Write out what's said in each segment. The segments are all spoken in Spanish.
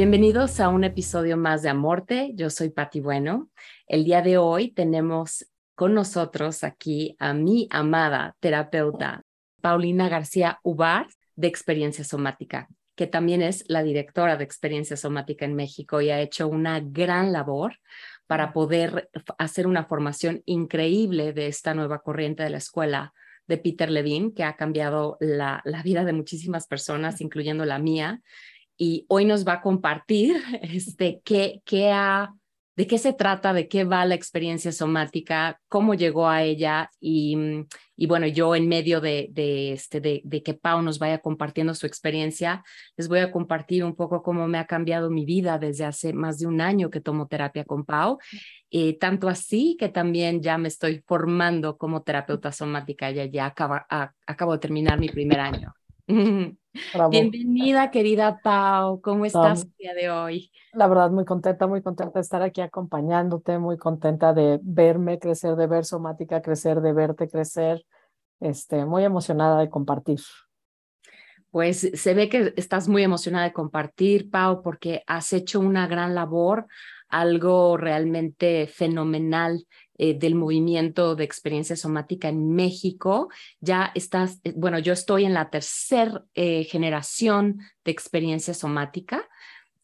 Bienvenidos a un episodio más de Amorte. Yo soy Patti Bueno. El día de hoy tenemos con nosotros aquí a mi amada terapeuta Paulina García Ubar de Experiencia Somática, que también es la directora de Experiencia Somática en México y ha hecho una gran labor para poder hacer una formación increíble de esta nueva corriente de la escuela de Peter Levine, que ha cambiado la, la vida de muchísimas personas, incluyendo la mía y hoy nos va a compartir este, qué, qué ha, de qué se trata, de qué va la experiencia somática, cómo llegó a ella y, y bueno, yo en medio de, de, este, de, de, que Pau nos vaya compartiendo su experiencia, les voy a compartir un poco cómo me ha cambiado mi vida desde hace más de un año que tomo terapia con Pau, eh, tanto así que también ya me estoy formando como terapeuta somática, ya, ya acaba, acabo de terminar mi primer año. Bienvenida, querida Pau. ¿Cómo estás el día de hoy? La verdad, muy contenta, muy contenta de estar aquí acompañándote, muy contenta de verme crecer, de ver somática crecer, de verte crecer. Este, muy emocionada de compartir. Pues se ve que estás muy emocionada de compartir, Pau, porque has hecho una gran labor, algo realmente fenomenal eh, del movimiento de experiencia somática en México. Ya estás, eh, bueno, yo estoy en la tercera eh, generación de experiencia somática.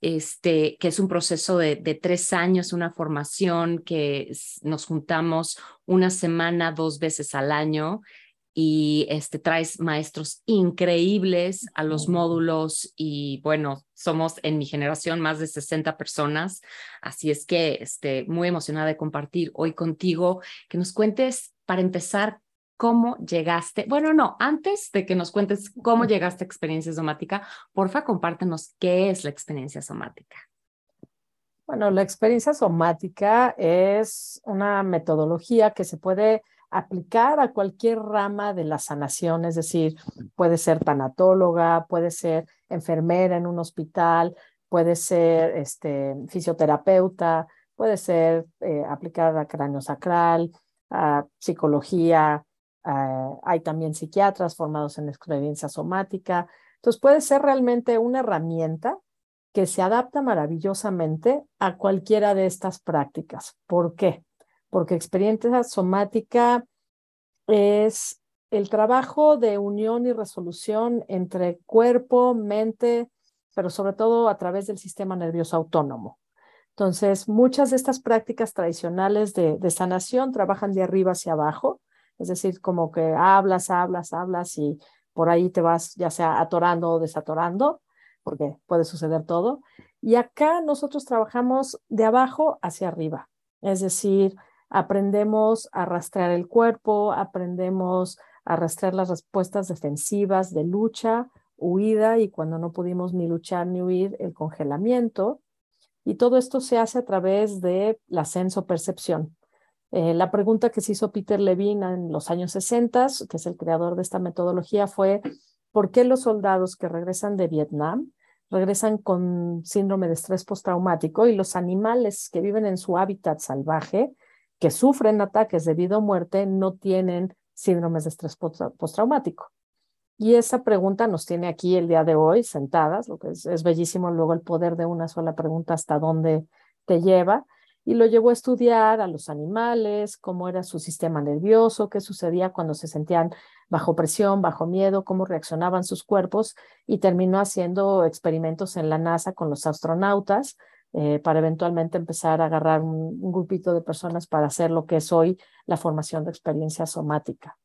Este, que es un proceso de, de, tres años, una formación que nos juntamos una semana, dos veces al año y este, traes maestros increíbles a los módulos y bueno, somos en mi generación más de 60 personas, así es que este, muy emocionada de compartir hoy contigo, que nos cuentes para empezar cómo llegaste, bueno, no, antes de que nos cuentes cómo llegaste a experiencia somática, porfa, compártenos qué es la experiencia somática. Bueno, la experiencia somática es una metodología que se puede aplicar a cualquier rama de la sanación, es decir, puede ser tanatóloga, puede ser enfermera en un hospital, puede ser este, fisioterapeuta, puede ser eh, aplicada a cráneo sacral, a psicología, hay también psiquiatras formados en experiencia somática. Entonces puede ser realmente una herramienta que se adapta maravillosamente a cualquiera de estas prácticas. ¿Por qué? Porque experiencia somática es el trabajo de unión y resolución entre cuerpo, mente, pero sobre todo a través del sistema nervioso autónomo. Entonces, muchas de estas prácticas tradicionales de, sanación trabajan de arriba hacia abajo, es decir, como que hablas, hablas, hablas y por ahí te vas ya sea atorando o desatorando, porque puede suceder todo. Y acá nosotros trabajamos de abajo hacia arriba, es decir, aprendemos a rastrear el cuerpo, aprendemos a rastrear las respuestas defensivas de lucha, huida y cuando no pudimos ni luchar ni huir, el congelamiento. Y todo esto se hace a través de la senso-percepción. Eh, la pregunta que se hizo Peter Levine en los años 60, que es el creador de esta metodología, fue ¿por qué los soldados que regresan de Vietnam regresan con síndrome de estrés postraumático y los animales que viven en su hábitat salvaje que sufren ataques de vida o muerte no tienen síndromes de estrés postraumático. Y esa pregunta nos tiene aquí el día de hoy sentadas, lo que es, es, bellísimo luego el poder de una sola pregunta hasta dónde te lleva. Y lo llevó a estudiar a los animales, cómo era su sistema nervioso, qué sucedía cuando se sentían bajo presión, bajo miedo, cómo reaccionaban sus cuerpos y terminó haciendo experimentos en la NASA con los astronautas eh, para eventualmente empezar a agarrar un, un, grupito de personas para hacer lo que es hoy la formación de experiencia somática.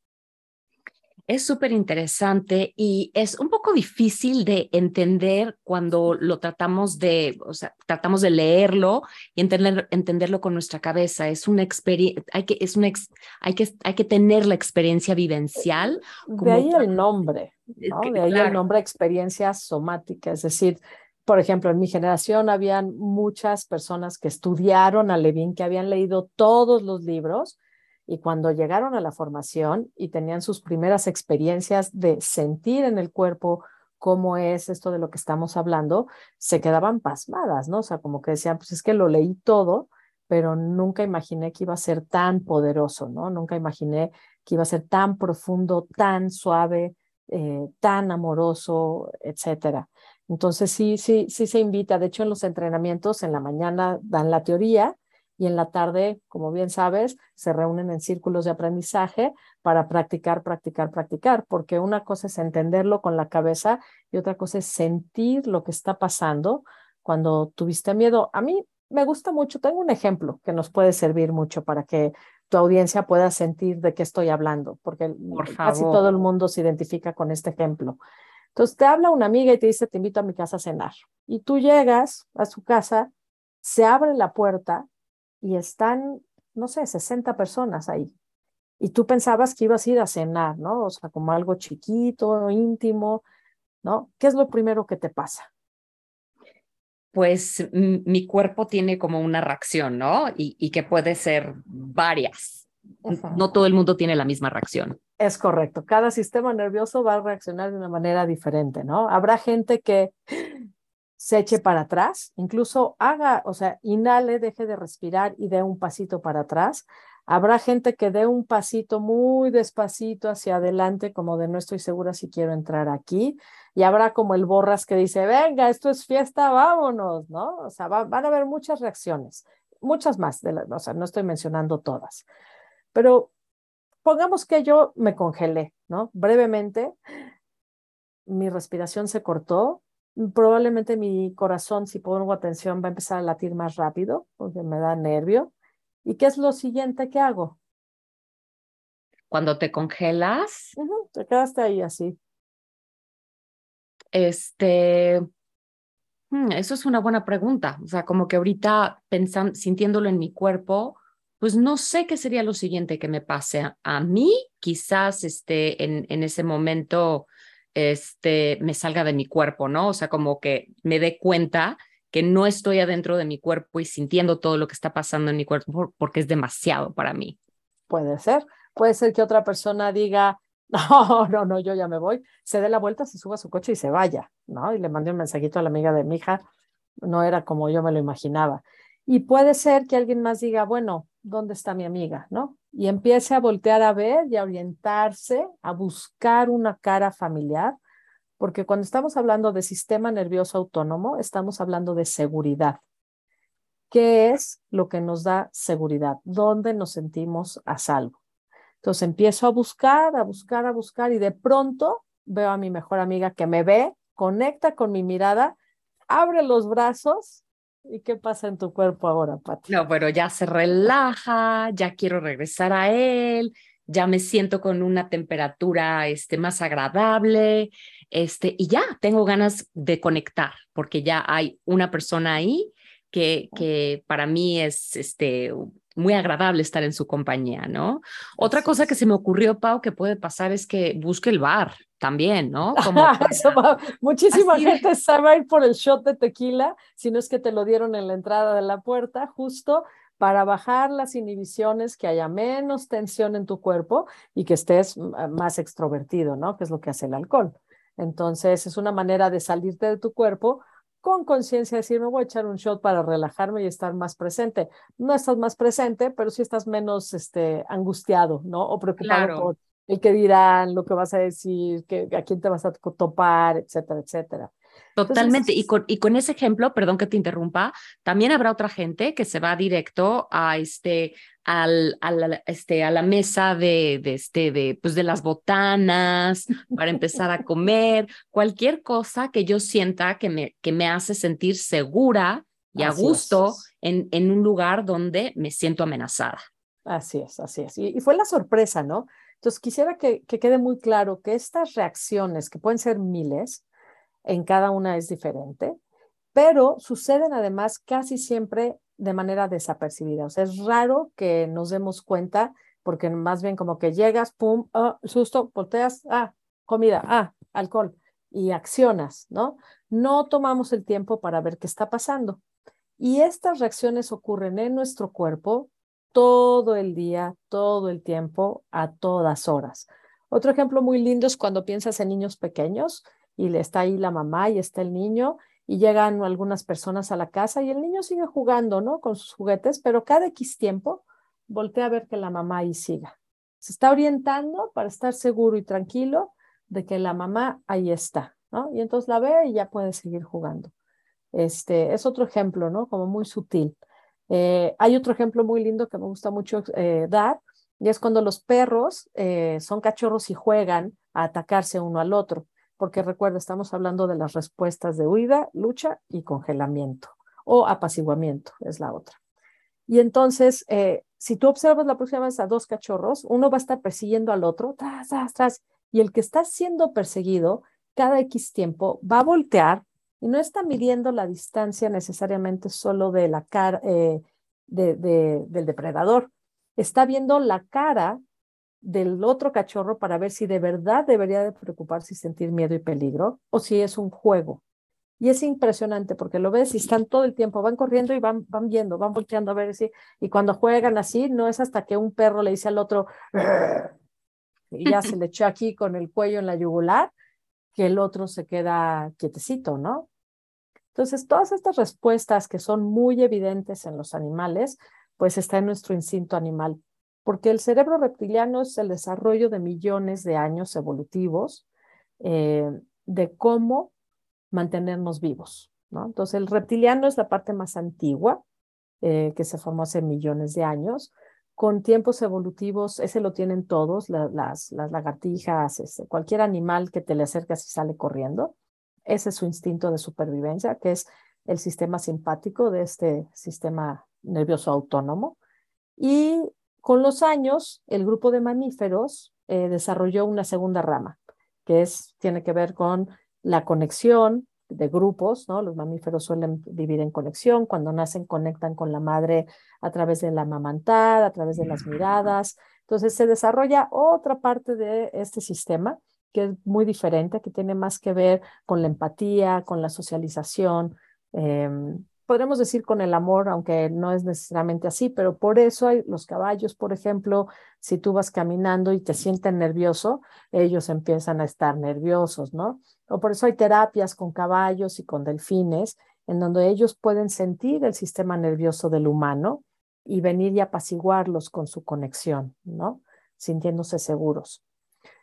Es súper interesante y es un poco difícil de entender cuando lo tratamos de, o sea, tratamos de leerlo y entender, entenderlo con nuestra cabeza. Es una experiencia, hay que, es una ex, hay que, hay que tener la experiencia vivencial. De ahí el nombre, ¿no? De ahí claro. el nombre experiencia somática, es decir, por ejemplo, en mi generación habían muchas personas que estudiaron a Levin, que habían leído todos los libros y cuando llegaron a la formación y tenían sus primeras experiencias de sentir en el cuerpo cómo es esto de lo que estamos hablando, se quedaban pasmadas, ¿no? O sea, como que decían, pues es que lo leí todo, pero nunca imaginé que iba a ser tan poderoso, ¿no? Nunca imaginé que iba a ser tan profundo, tan suave, eh, tan amoroso, etcétera. Entonces sí, sí, sí se invita. De hecho, en los entrenamientos en la mañana dan la teoría y en la tarde, como bien sabes, se reúnen en círculos de aprendizaje para practicar, practicar, practicar, porque una cosa es entenderlo con la cabeza y otra cosa es sentir lo que está pasando cuando tuviste miedo. A mí me gusta mucho, tengo un ejemplo que nos puede servir mucho para que tu audiencia pueda sentir de qué estoy hablando, porque casi todo el mundo se identifica con este ejemplo. Entonces te habla una amiga y te dice, te invito a mi casa a cenar. Y tú llegas a su casa, se abre la puerta y están, no sé, 60 personas ahí. Y tú pensabas que ibas a ir a cenar, ¿no? O sea, como algo chiquito, íntimo, ¿no? ¿Qué es lo primero que te pasa? pues mi cuerpo tiene como una reacción, ¿no? Y, que puede ser varias. No todo el mundo tiene la misma reacción. Es correcto. Cada sistema nervioso va a reaccionar de una manera diferente, ¿no? Habrá gente que se eche para atrás, incluso haga, o sea, inhale, deje de respirar y dé un pasito para atrás. Habrá gente que dé un pasito muy despacito hacia adelante, como de no estoy segura si quiero entrar aquí. Y habrá como el borras que dice, venga, esto es fiesta, vámonos, ¿no? O sea, van a haber muchas reacciones, muchas más, de o sea, no estoy mencionando todas. Pero pongamos que yo me congelé, ¿no? Brevemente, mi respiración se cortó, probablemente mi corazón, si pongo atención, va a empezar a latir más rápido, porque me da nervio ¿Y qué es lo siguiente que hago? Cuando te congelas. te quedaste ahí así. Este, hmm, eso es una buena pregunta. O sea, como que ahorita pensando, sintiéndolo en mi cuerpo, pues no sé qué sería lo siguiente que me pase a, mí. Quizás este, en, en ese momento este, me salga de mi cuerpo, ¿no? O sea, como que me dé cuenta que no estoy adentro de mi cuerpo y sintiendo todo lo que está pasando en mi cuerpo porque es demasiado para mí. Puede ser. Puede ser que otra persona diga, no, no, no, yo ya me voy, se dé la vuelta, se suba a su coche y se vaya, ¿no? Y le mandé un mensajito a la amiga de mi hija, no era como yo me lo imaginaba. Y puede ser que alguien más diga, bueno, ¿dónde está mi amiga? ¿No? Y empiece a voltear a ver y a orientarse, a buscar una cara familiar porque cuando estamos hablando de sistema nervioso autónomo, estamos hablando de seguridad. ¿Qué es lo que nos da seguridad? ¿Dónde nos sentimos a salvo? Entonces empiezo a buscar, a buscar, a buscar y de pronto veo a mi mejor amiga que me ve, conecta con mi mirada, abre los brazos ¿Y qué pasa en tu cuerpo ahora, Pati? No, pero ya se relaja, ya quiero regresar a él, ya me siento con una temperatura este, más agradable, este, y ya tengo ganas de conectar, porque ya hay una persona ahí que, que para mí es este, muy agradable estar en su compañía, ¿no? Otra cosa que se me ocurrió, Pau, que puede pasar es que busque el bar también, ¿no? Como Muchísima gente sabe ir por el shot de tequila, si no es que te lo dieron en la entrada de la puerta, justo para bajar las inhibiciones, que haya menos tensión en tu cuerpo y que estés más extrovertido, ¿no? Que es lo que hace el alcohol. Entonces, es una manera de salirte de tu cuerpo con conciencia, decir, me voy a echar un shot para relajarme y estar más presente. No estás más presente, pero sí estás menos este, angustiado, ¿no? O preocupado por el que dirán, lo que vas a decir, que, a quién te vas a topar, etcétera, etcétera. Totalmente. y, con, y con ese ejemplo, perdón que te interrumpa, también habrá otra gente que se va directo a este, al, a, la, este, a la mesa de, de, este, de, pues de las botanas para empezar a comer, cualquier cosa que yo sienta que me, que me hace sentir segura y a gusto en, en un lugar donde me siento amenazada. Así es, así es. Y, y fue la sorpresa, ¿no? Entonces, quisiera que, que quede muy claro que estas reacciones, que pueden ser miles, en cada una es diferente, pero suceden además casi siempre de manera desapercibida. O sea, es raro que nos demos cuenta porque más bien como que llegas, pum, oh, susto, volteas, ah, comida, ah, alcohol y accionas, ¿no? No tomamos el tiempo para ver qué está pasando. Y estas reacciones ocurren en nuestro cuerpo todo el día, todo el tiempo, a todas horas. Otro ejemplo muy lindo es cuando piensas en niños pequeños y está ahí la mamá y está el niño y llegan algunas personas a la casa y el niño sigue jugando, ¿no? Con sus juguetes, pero cada X tiempo voltea a ver que la mamá ahí siga. Se está orientando para estar seguro y tranquilo de que la mamá ahí está. ¿no? Y entonces la ve y ya puede seguir jugando. Este, es otro ejemplo, ¿no? Como muy sutil. Eh, hay otro ejemplo muy lindo que me gusta mucho eh, dar, y es cuando los perros eh, son cachorros y juegan a atacarse uno al otro, porque recuerda, estamos hablando de las respuestas de huida, lucha y congelamiento, o apaciguamiento es la otra. Y entonces, si tú observas la próxima vez a dos cachorros, uno va a estar persiguiendo al otro, tras, tras, tras, y el que está siendo perseguido cada X tiempo va a voltear y no está midiendo la distancia necesariamente solo de la cara eh, del depredador, está viendo la cara del otro cachorro para ver si de verdad debería de preocuparse y sentir miedo y peligro o si es un juego. Y es impresionante porque lo ves y están todo el tiempo, van corriendo y van, van viendo, van volteando a ver si, y cuando juegan así, no es hasta que un perro le dice al otro, y ya se le echó aquí con el cuello en la yugular, que el otro se queda quietecito, ¿no? Entonces, todas estas respuestas que son muy evidentes en los animales, pues está en nuestro instinto animal, porque el cerebro reptiliano es el desarrollo de millones de años evolutivos eh, de cómo mantenernos vivos. Entonces, el reptiliano es la parte más antigua, eh, que se formó hace millones de años, con tiempos evolutivos, ese lo tienen todos, las, las, lagartijas, este, cualquier animal que te le acercas y sale corriendo. Ese es su instinto de supervivencia, que es el sistema simpático de este sistema nervioso autónomo. Y con los años, el grupo de mamíferos eh, desarrolló una segunda rama, que es, tiene que ver con la conexión de grupos, ¿no? Los mamíferos suelen vivir en conexión, cuando nacen conectan con la madre a través de la mamantar, a través de las miradas. Entonces se desarrolla otra parte de este sistema que es muy diferente, que tiene más que ver con la empatía, con la socialización, em, podremos decir con el amor, aunque no es necesariamente así, pero por eso hay los caballos, por ejemplo, si tú vas caminando y te sienten nervioso, ellos empiezan a estar nerviosos, ¿no? O por eso hay terapias con caballos y con delfines, en donde ellos pueden sentir el sistema nervioso del humano y venir y apaciguarlos con su conexión, ¿no? Sintiéndose seguros.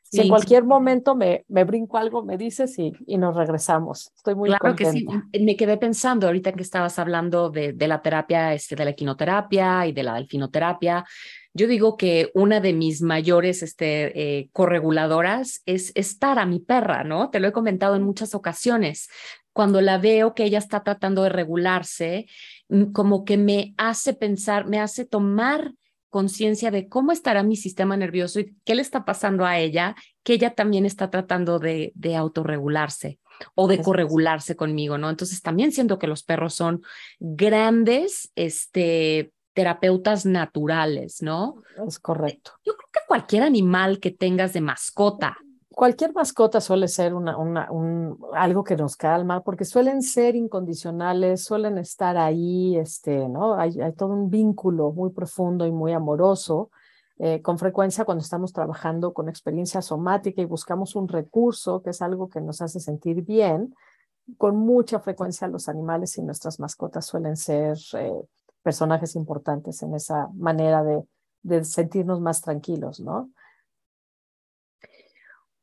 Si en cualquier momento me, me, brinco algo, me dices y, y, nos regresamos. Estoy muy claro que sí. Me quedé pensando ahorita que estabas hablando de, de, la terapia, este, de la equinoterapia y de la delfinoterapia. Yo digo que una de mis mayores este, eh, correguladoras es estar a mi perra, ¿no? Te lo he comentado en muchas ocasiones. Cuando la veo que ella está tratando de regularse, mm, como que me hace pensar, me hace tomar conciencia de cómo estará mi sistema nervioso y qué le está pasando a ella, que ella también está tratando de, de autorregularse o de corregularse conmigo, ¿no? Entonces también siento que los perros son grandes, este, terapeutas naturales, ¿no? Es correcto. Yo creo que cualquier animal que tengas de mascota, cualquier mascota suele ser una, una, un, algo que nos calma, porque suelen ser incondicionales, suelen estar ahí, este, ¿no? Hay, hay todo un vínculo muy profundo y muy amoroso. Eh, con frecuencia cuando estamos trabajando con experiencia somática y buscamos un recurso, que es algo que nos hace sentir bien, con mucha frecuencia los animales y nuestras mascotas suelen ser eh, personajes importantes en esa manera de, de sentirnos más tranquilos, ¿no?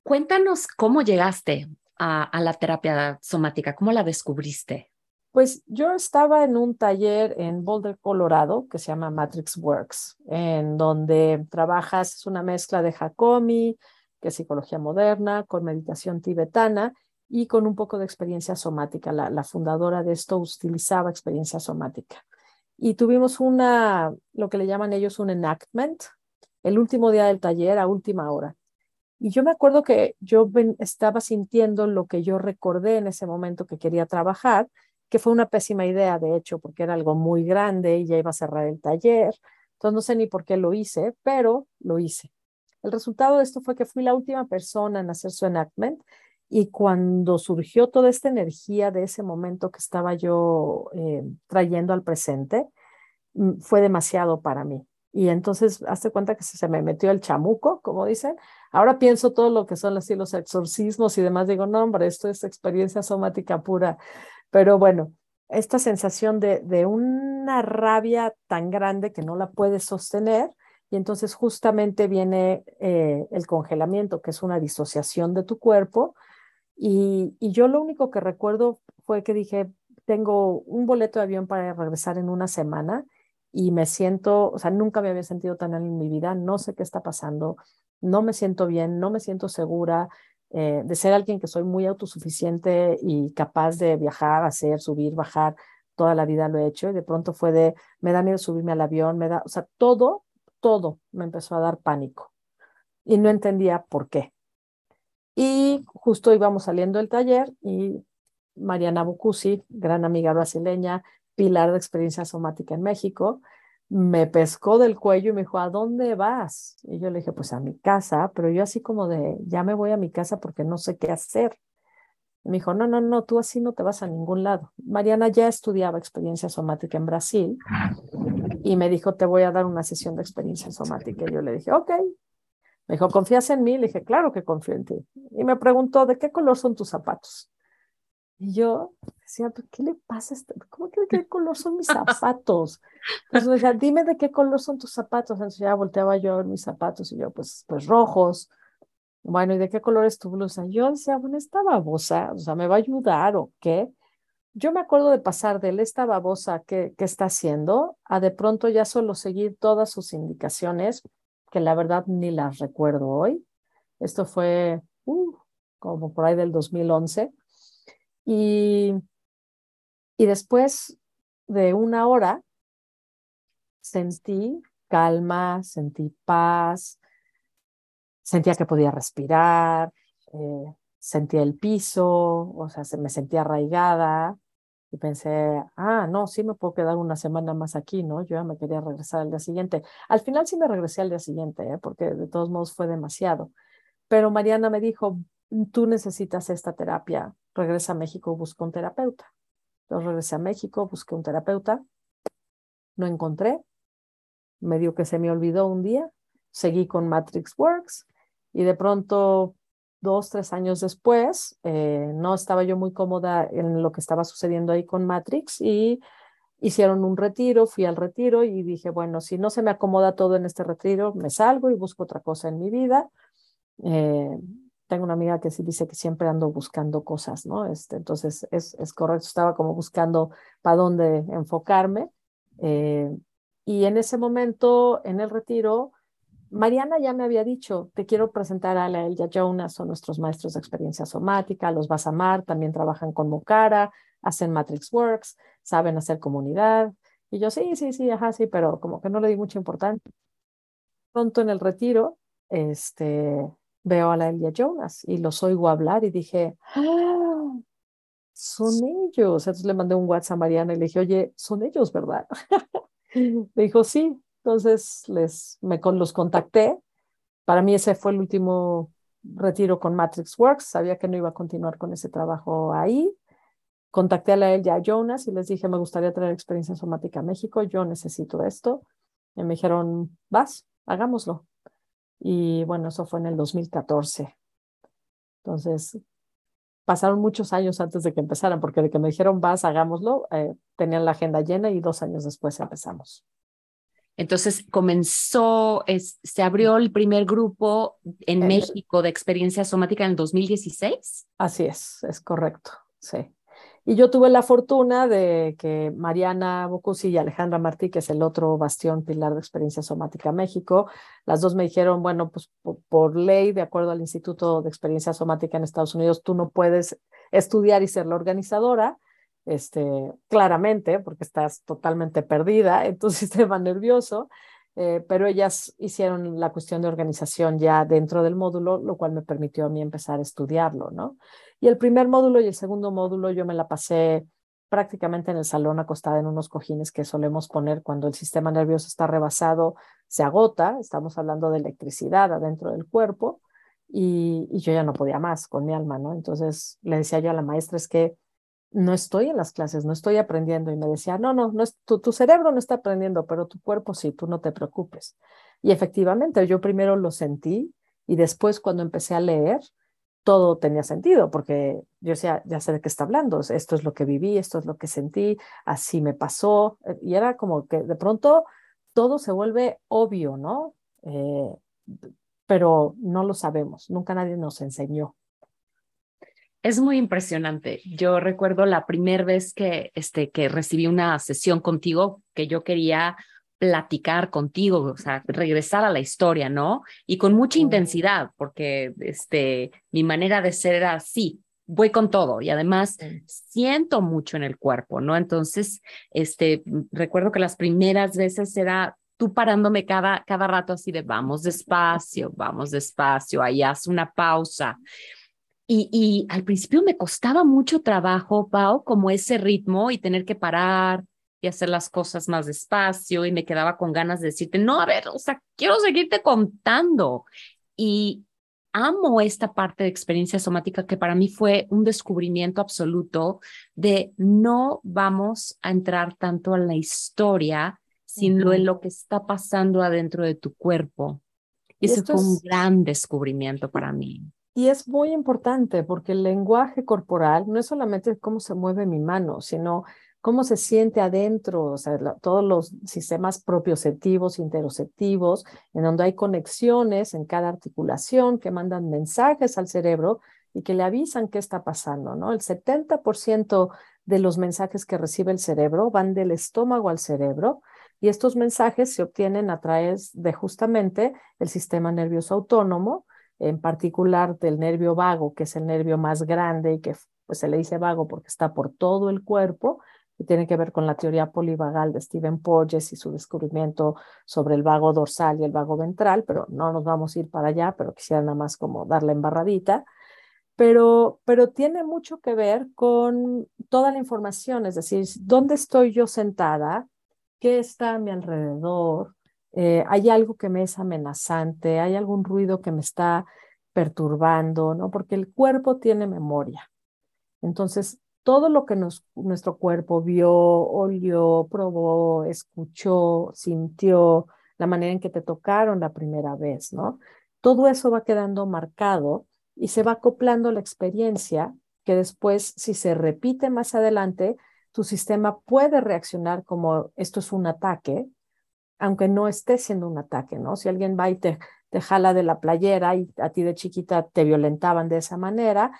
Cuéntanos cómo llegaste a, la terapia somática, cómo la descubriste. Pues yo estaba en un taller en Boulder, Colorado, que se llama Matrix Works, en donde trabajas, es una mezcla de Hakomi, que es psicología moderna, con meditación tibetana y con un poco de experiencia somática. La, la fundadora de esto utilizaba experiencia somática. Y tuvimos una, lo que le llaman ellos un enactment, el último día del taller a última hora. Y yo me acuerdo que yo estaba sintiendo lo que yo recordé en ese momento que quería trabajar, que fue una pésima idea, de hecho, porque era algo muy grande y ya iba a cerrar el taller. Entonces no sé ni por qué lo hice, pero lo hice. El resultado de esto fue que fui la última persona en hacer su enactment y cuando surgió toda esta energía de ese momento que estaba yo eh, trayendo al presente, mm, fue demasiado para mí. Y entonces, hazte cuenta que se me metió el chamuco, como dicen. Ahora pienso todo lo que son así los exorcismos y demás. Digo, no, hombre, esto es experiencia somática pura. Pero bueno, esta sensación de, de una rabia tan grande que no la puedes sostener. Y entonces justamente viene eh, el congelamiento, que es una disociación de tu cuerpo. Y, y yo lo único que recuerdo fue que dije, tengo un boleto de avión para regresar en una semana y me siento, o sea, nunca me había sentido tan en mi vida, no sé qué está pasando, no me siento bien, no me siento segura eh, de ser alguien que soy muy autosuficiente y capaz de viajar, hacer, subir, bajar, toda la vida lo he hecho y de pronto fue de, me da miedo subirme al avión, me da, o sea, todo, todo me empezó a dar pánico y no entendía por qué. Y justo íbamos saliendo del taller y Mariana Bucusi, gran amiga brasileña, pilar de experiencia somática en México, me pescó del cuello y me dijo, ¿a dónde vas? Y yo le dije, pues a mi casa, pero yo así como de, ya me voy a mi casa porque no sé qué hacer. me dijo, no, no, no, tú así no te vas a ningún lado. Mariana ya estudiaba experiencia somática en Brasil y me dijo, te voy a dar una sesión de experiencia somática. Y yo le dije, ok. Me dijo, ¿confías en mí? Le dije, claro que confío en ti. Y me preguntó, ¿de qué color son tus zapatos? Y yo decía, ¿qué le pasa? Este? ¿Cómo que de qué color son mis zapatos? Entonces me decía, dime de qué color son tus zapatos. Entonces ya volteaba yo a ver mis zapatos y yo, pues, pues rojos. Bueno, ¿y de qué color es tu blusa? Yo decía, bueno, esta babosa, o sea, ¿me va a ayudar o qué? Yo me acuerdo de pasar de esta babosa que, que está haciendo a de pronto ya solo seguir todas sus indicaciones, que la verdad ni las recuerdo hoy. Esto fue uh, como por ahí del 2011 y, y después de una hora sentí calma, sentí paz, sentía que podía respirar, eh, sentía el piso, o sea, se me sentía arraigada y pensé, ah, no, sí me puedo quedar una semana más aquí, ¿no? Yo ya me quería regresar al día siguiente. Al final sí me regresé al día siguiente, ¿eh? porque de todos modos fue demasiado. Pero Mariana me dijo, tú necesitas esta terapia, regresa a México, busca un terapeuta. Entonces regresé a México, busqué un terapeuta, no encontré, medio que se me olvidó un día, seguí con Matrix Works y de pronto, dos, tres años después, eh, no estaba yo muy cómoda en lo que estaba sucediendo ahí con Matrix y hicieron un retiro, fui al retiro y dije, bueno, si no se me acomoda todo en este retiro, me salgo y busco otra cosa en mi vida. Eh, tengo una amiga que sí dice que siempre ando buscando cosas, ¿no? Este, entonces es, es correcto, estaba como buscando para dónde enfocarme. Eh, y en ese momento, en el retiro, Mariana ya me había dicho, te quiero presentar a la Elia Jonas, son nuestros maestros de experiencia somática, los vas a amar, también trabajan con Mocara, hacen Matrix Works, saben hacer comunidad. Y yo, sí, sí, sí, ajá, sí, pero como que no le di mucha importancia. Pronto en el retiro, este, veo a la Elia Jonas y los oigo hablar y dije, ¡Ah! son ellos. Entonces le mandé un WhatsApp a Mariana y le dije, oye, son ellos, ¿verdad? me dijo, sí. Entonces les, me con, los contacté. Para mí ese fue el último retiro con Matrix Works. Sabía que no iba a continuar con ese trabajo ahí. Contacté a la Elia Jonas y les dije, me gustaría traer experiencia somática a México. Yo necesito esto. Y me dijeron, vas, hagámoslo. Y bueno, eso fue en el 2014. Entonces, pasaron muchos años antes de que empezaran, porque de que me dijeron, vas, hagámoslo, eh, tenían la agenda llena y dos años después empezamos. Entonces comenzó, se abrió el primer grupo en México de experiencia somática en el 2016. Así es, es correcto, sí. Y yo tuve la fortuna de que Mariana Bocusi y Alejandra Martí, que es el otro bastión pilar de experiencia somática México, las dos me dijeron, bueno, pues por, ley, de acuerdo al Instituto de Experiencia Somática en Estados Unidos, tú no puedes estudiar y ser la organizadora, este, claramente, porque estás totalmente perdida en tu sistema nervioso. Eh, pero ellas hicieron la cuestión de organización ya dentro del módulo, lo cual me permitió a mí empezar a estudiarlo, ¿no? Y el primer módulo y el segundo módulo yo me la pasé prácticamente en el salón acostada en unos cojines que solemos poner cuando el sistema nervioso está rebasado, se agota, estamos hablando de electricidad adentro del cuerpo, y, yo ya no podía más con mi alma, ¿no? Entonces le decía yo a la maestra, es que no estoy en las clases, no estoy aprendiendo. Y me decía, no, no, no es, tu, tu cerebro no está aprendiendo, pero tu cuerpo sí, tú no te preocupes. Y efectivamente, yo primero lo sentí y después cuando empecé a leer, todo tenía sentido, porque yo decía, ya sé de qué está hablando, esto es lo que viví, esto es lo que sentí, así me pasó. Eh, y era como que de pronto todo se vuelve obvio, ¿no? Eh, pero no lo sabemos, nunca nadie nos enseñó. Es muy impresionante. Yo recuerdo la primera vez que, este, que recibí una sesión contigo que yo quería platicar contigo, o sea, regresar a la historia, ¿no? Y con mucha intensidad, porque este, mi manera de ser era así, voy con todo y además siento mucho en el cuerpo, ¿no? Entonces, este, recuerdo que las primeras veces era tú parándome cada, cada rato así de vamos despacio, vamos despacio, ahí haz una pausa. Y, y al principio me costaba mucho trabajo, Pau, como ese ritmo y tener que parar y hacer las cosas más despacio y me quedaba con ganas de decirte, no, a ver, o sea, quiero seguirte contando. Y, amo esta parte de experiencia somática que para mí fue un descubrimiento absoluto de no vamos a entrar tanto en la historia, sino en lo que está pasando adentro de tu cuerpo. Y, ese fue un gran descubrimiento para mí. Y es muy importante porque el lenguaje corporal no es solamente cómo se mueve mi mano, sino cómo se siente adentro, o sea, todos los sistemas propioceptivos, interoceptivos, en donde hay conexiones en cada articulación que mandan mensajes al cerebro y que le avisan qué está pasando, ¿no? El 70% de los mensajes que recibe el cerebro van del estómago al cerebro y estos mensajes se obtienen a través de justamente el sistema nervioso autónomo, en particular del nervio vago, que es el nervio más grande y que pues, se le dice vago porque está por todo el cuerpo, que tiene que ver con la teoría polivagal de Stephen Porges y su descubrimiento sobre el vago dorsal y el vago ventral, pero no nos vamos a ir para allá, pero quisiera nada más como darle embarradita. Pero, pero tiene mucho que ver con toda la información, es decir, dónde estoy yo sentada, qué está a mi alrededor, eh, hay algo que me es amenazante, hay algún ruido que me está perturbando, ¿no? Porque el cuerpo tiene memoria. Entonces, todo lo que nuestro cuerpo vio, olió, probó, escuchó, sintió, la manera en que te tocaron la primera vez, ¿no? Todo eso va quedando marcado y se va acoplando la experiencia que después, si se repite más adelante, tu sistema puede reaccionar como esto es un ataque, aunque no esté siendo un ataque, ¿no? Si alguien va y te, te jala de la playera y a ti de chiquita te violentaban de esa manera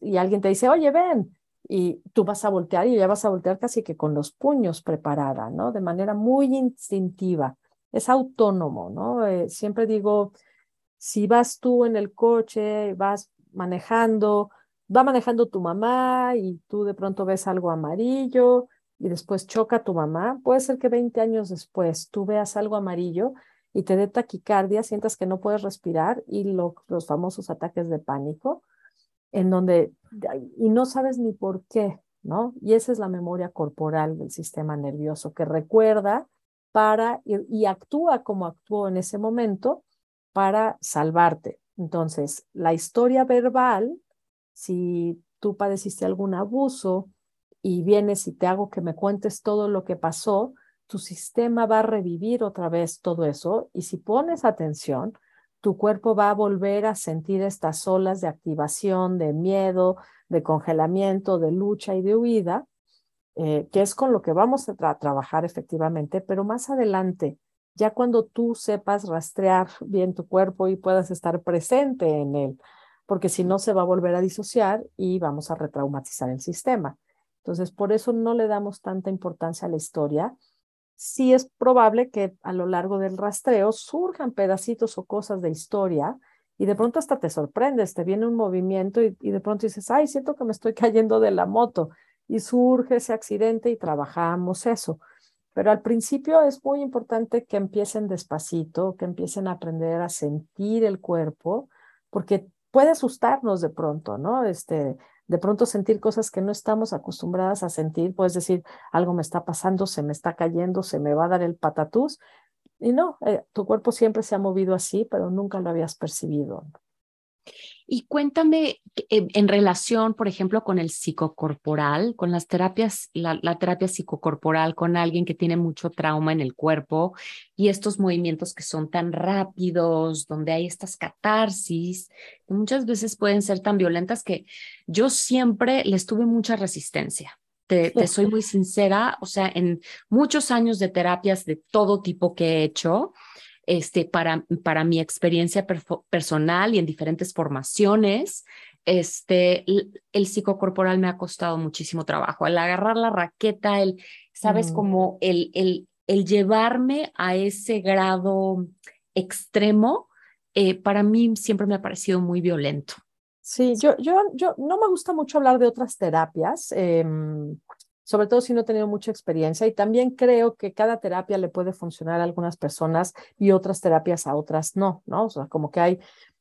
y alguien te dice, oye, ven, y tú vas a voltear y ya vas a voltear casi que con los puños preparada, ¿no? De manera muy instintiva. Es autónomo, ¿no? Eh, siempre digo, si vas tú en el coche, vas manejando, va manejando tu mamá y tú de pronto ves algo amarillo y después choca tu mamá, puede ser que 20 años después tú veas algo amarillo y te dé taquicardia, sientas que no puedes respirar y los famosos ataques de pánico en donde, y no sabes ni por qué, ¿no? Y esa es la memoria corporal del sistema nervioso que recuerda para y, actúa como actuó en ese momento para salvarte. Entonces, la historia verbal, si tú padeciste algún abuso y vienes y te hago que me cuentes todo lo que pasó, tu sistema va a revivir otra vez todo eso y si pones atención, tu cuerpo va a volver a sentir estas olas de activación, de miedo, de congelamiento, de lucha y de huida, eh, que es con lo que vamos a trabajar efectivamente, pero más adelante, ya cuando tú sepas rastrear bien tu cuerpo y puedas estar presente en él, porque si no se va a volver a disociar y vamos a retraumatizar el sistema. Entonces, por eso no le damos tanta importancia a la historia, sí es probable que a lo largo del rastreo surjan pedacitos o cosas de historia y de pronto hasta te sorprendes, te viene un movimiento y, de pronto dices, ay, siento que me estoy cayendo de la moto y surge ese accidente y trabajamos eso. Pero al principio es muy importante que empiecen despacito, que empiecen a aprender a sentir el cuerpo, porque puede asustarnos de pronto, ¿no? Este, de pronto sentir cosas que no estamos acostumbradas a sentir, puedes decir, algo me está pasando, se me está cayendo, se me va a dar el patatús. Y no, eh, tu cuerpo siempre se ha movido así, pero nunca lo habías percibido. Y cuéntame en relación, por ejemplo, con el psicocorporal, con las terapias, la, terapia psicocorporal con alguien que tiene mucho trauma en el cuerpo y estos movimientos que son tan rápidos, donde hay estas catarsis, que muchas veces pueden ser tan violentas que yo siempre les tuve mucha resistencia. Te, te, soy muy sincera, o sea, en muchos años de terapias de todo tipo que he hecho, este, para, para mi experiencia personal y en diferentes formaciones, este, el psicocorporal me ha costado muchísimo trabajo. Al agarrar la raqueta, el, sabes, como el, el, el llevarme a ese grado extremo, eh, para mí siempre me ha parecido muy violento. Sí, yo, yo, yo no me gusta mucho hablar de otras terapias, em, sobre todo si no he tenido mucha experiencia y también creo que cada terapia le puede funcionar a algunas personas y otras terapias a otras no, ¿no? O sea, como que hay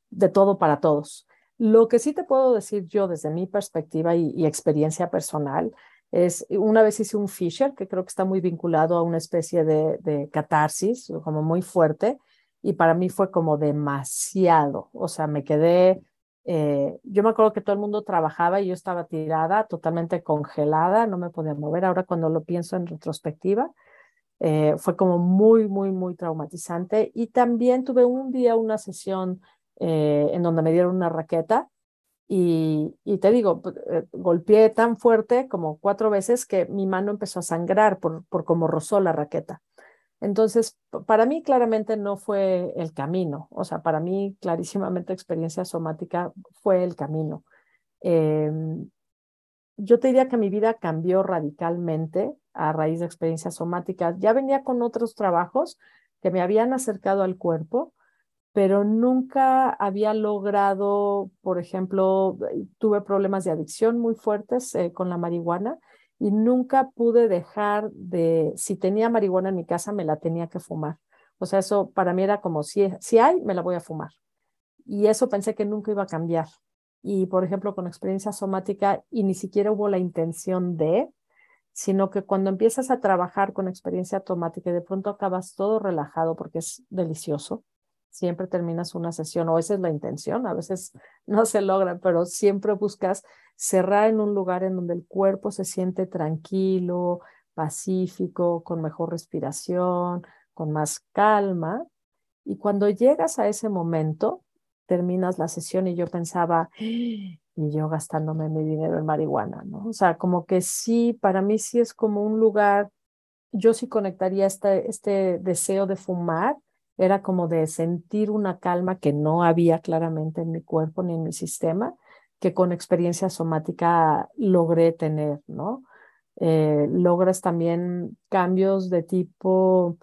de todo para todos. Lo que sí te puedo decir yo desde mi perspectiva y, experiencia personal es, una vez hice un Fisher, que creo que está muy vinculado a una especie de, de catarsis, como muy fuerte, y para mí fue como demasiado, o sea, me quedé, eh, yo me acuerdo que todo el mundo trabajaba y yo estaba tirada, totalmente congelada, no me podía mover, ahora cuando lo pienso en retrospectiva, eh, fue como muy, muy, muy traumatizante y también tuve un día una sesión eh, en donde me dieron una raqueta y, y te digo, golpeé tan fuerte como cuatro veces que mi mano empezó a sangrar por, por cómo rozó la raqueta. Entonces, para mí claramente no fue el camino, o sea, para mí clarísimamente experiencia somática fue el camino. Em, yo te diría que mi vida cambió radicalmente a raíz de experiencias somáticas. Ya venía con otros trabajos que me habían acercado al cuerpo, pero nunca había logrado, por ejemplo, tuve problemas de adicción muy fuertes eh, con la marihuana y nunca pude dejar de, si tenía marihuana en mi casa, me la tenía que fumar. O sea, eso para mí era como, si, si hay, me la voy a fumar. Y eso pensé que nunca iba a cambiar. Y, por ejemplo, con experiencia somática, y ni siquiera hubo la intención de, sino que cuando empiezas a trabajar con experiencia somática y de pronto acabas todo relajado porque es delicioso, siempre terminas una sesión, o esa es la intención, a veces no se logra, pero siempre buscas cerrar en un lugar en donde el cuerpo se siente tranquilo, pacífico, con mejor respiración, con más calma. Y cuando llegas a ese momento, terminas la sesión y yo pensaba, y yo gastándome mi dinero en marihuana, ¿no? O sea, como que sí, para mí sí es como un lugar, yo sí conectaría este, este deseo de fumar era como de sentir una calma que no había claramente en mi cuerpo ni en mi sistema, que con experiencia somática logré tener, ¿no? Eh, logras también cambios de tipo,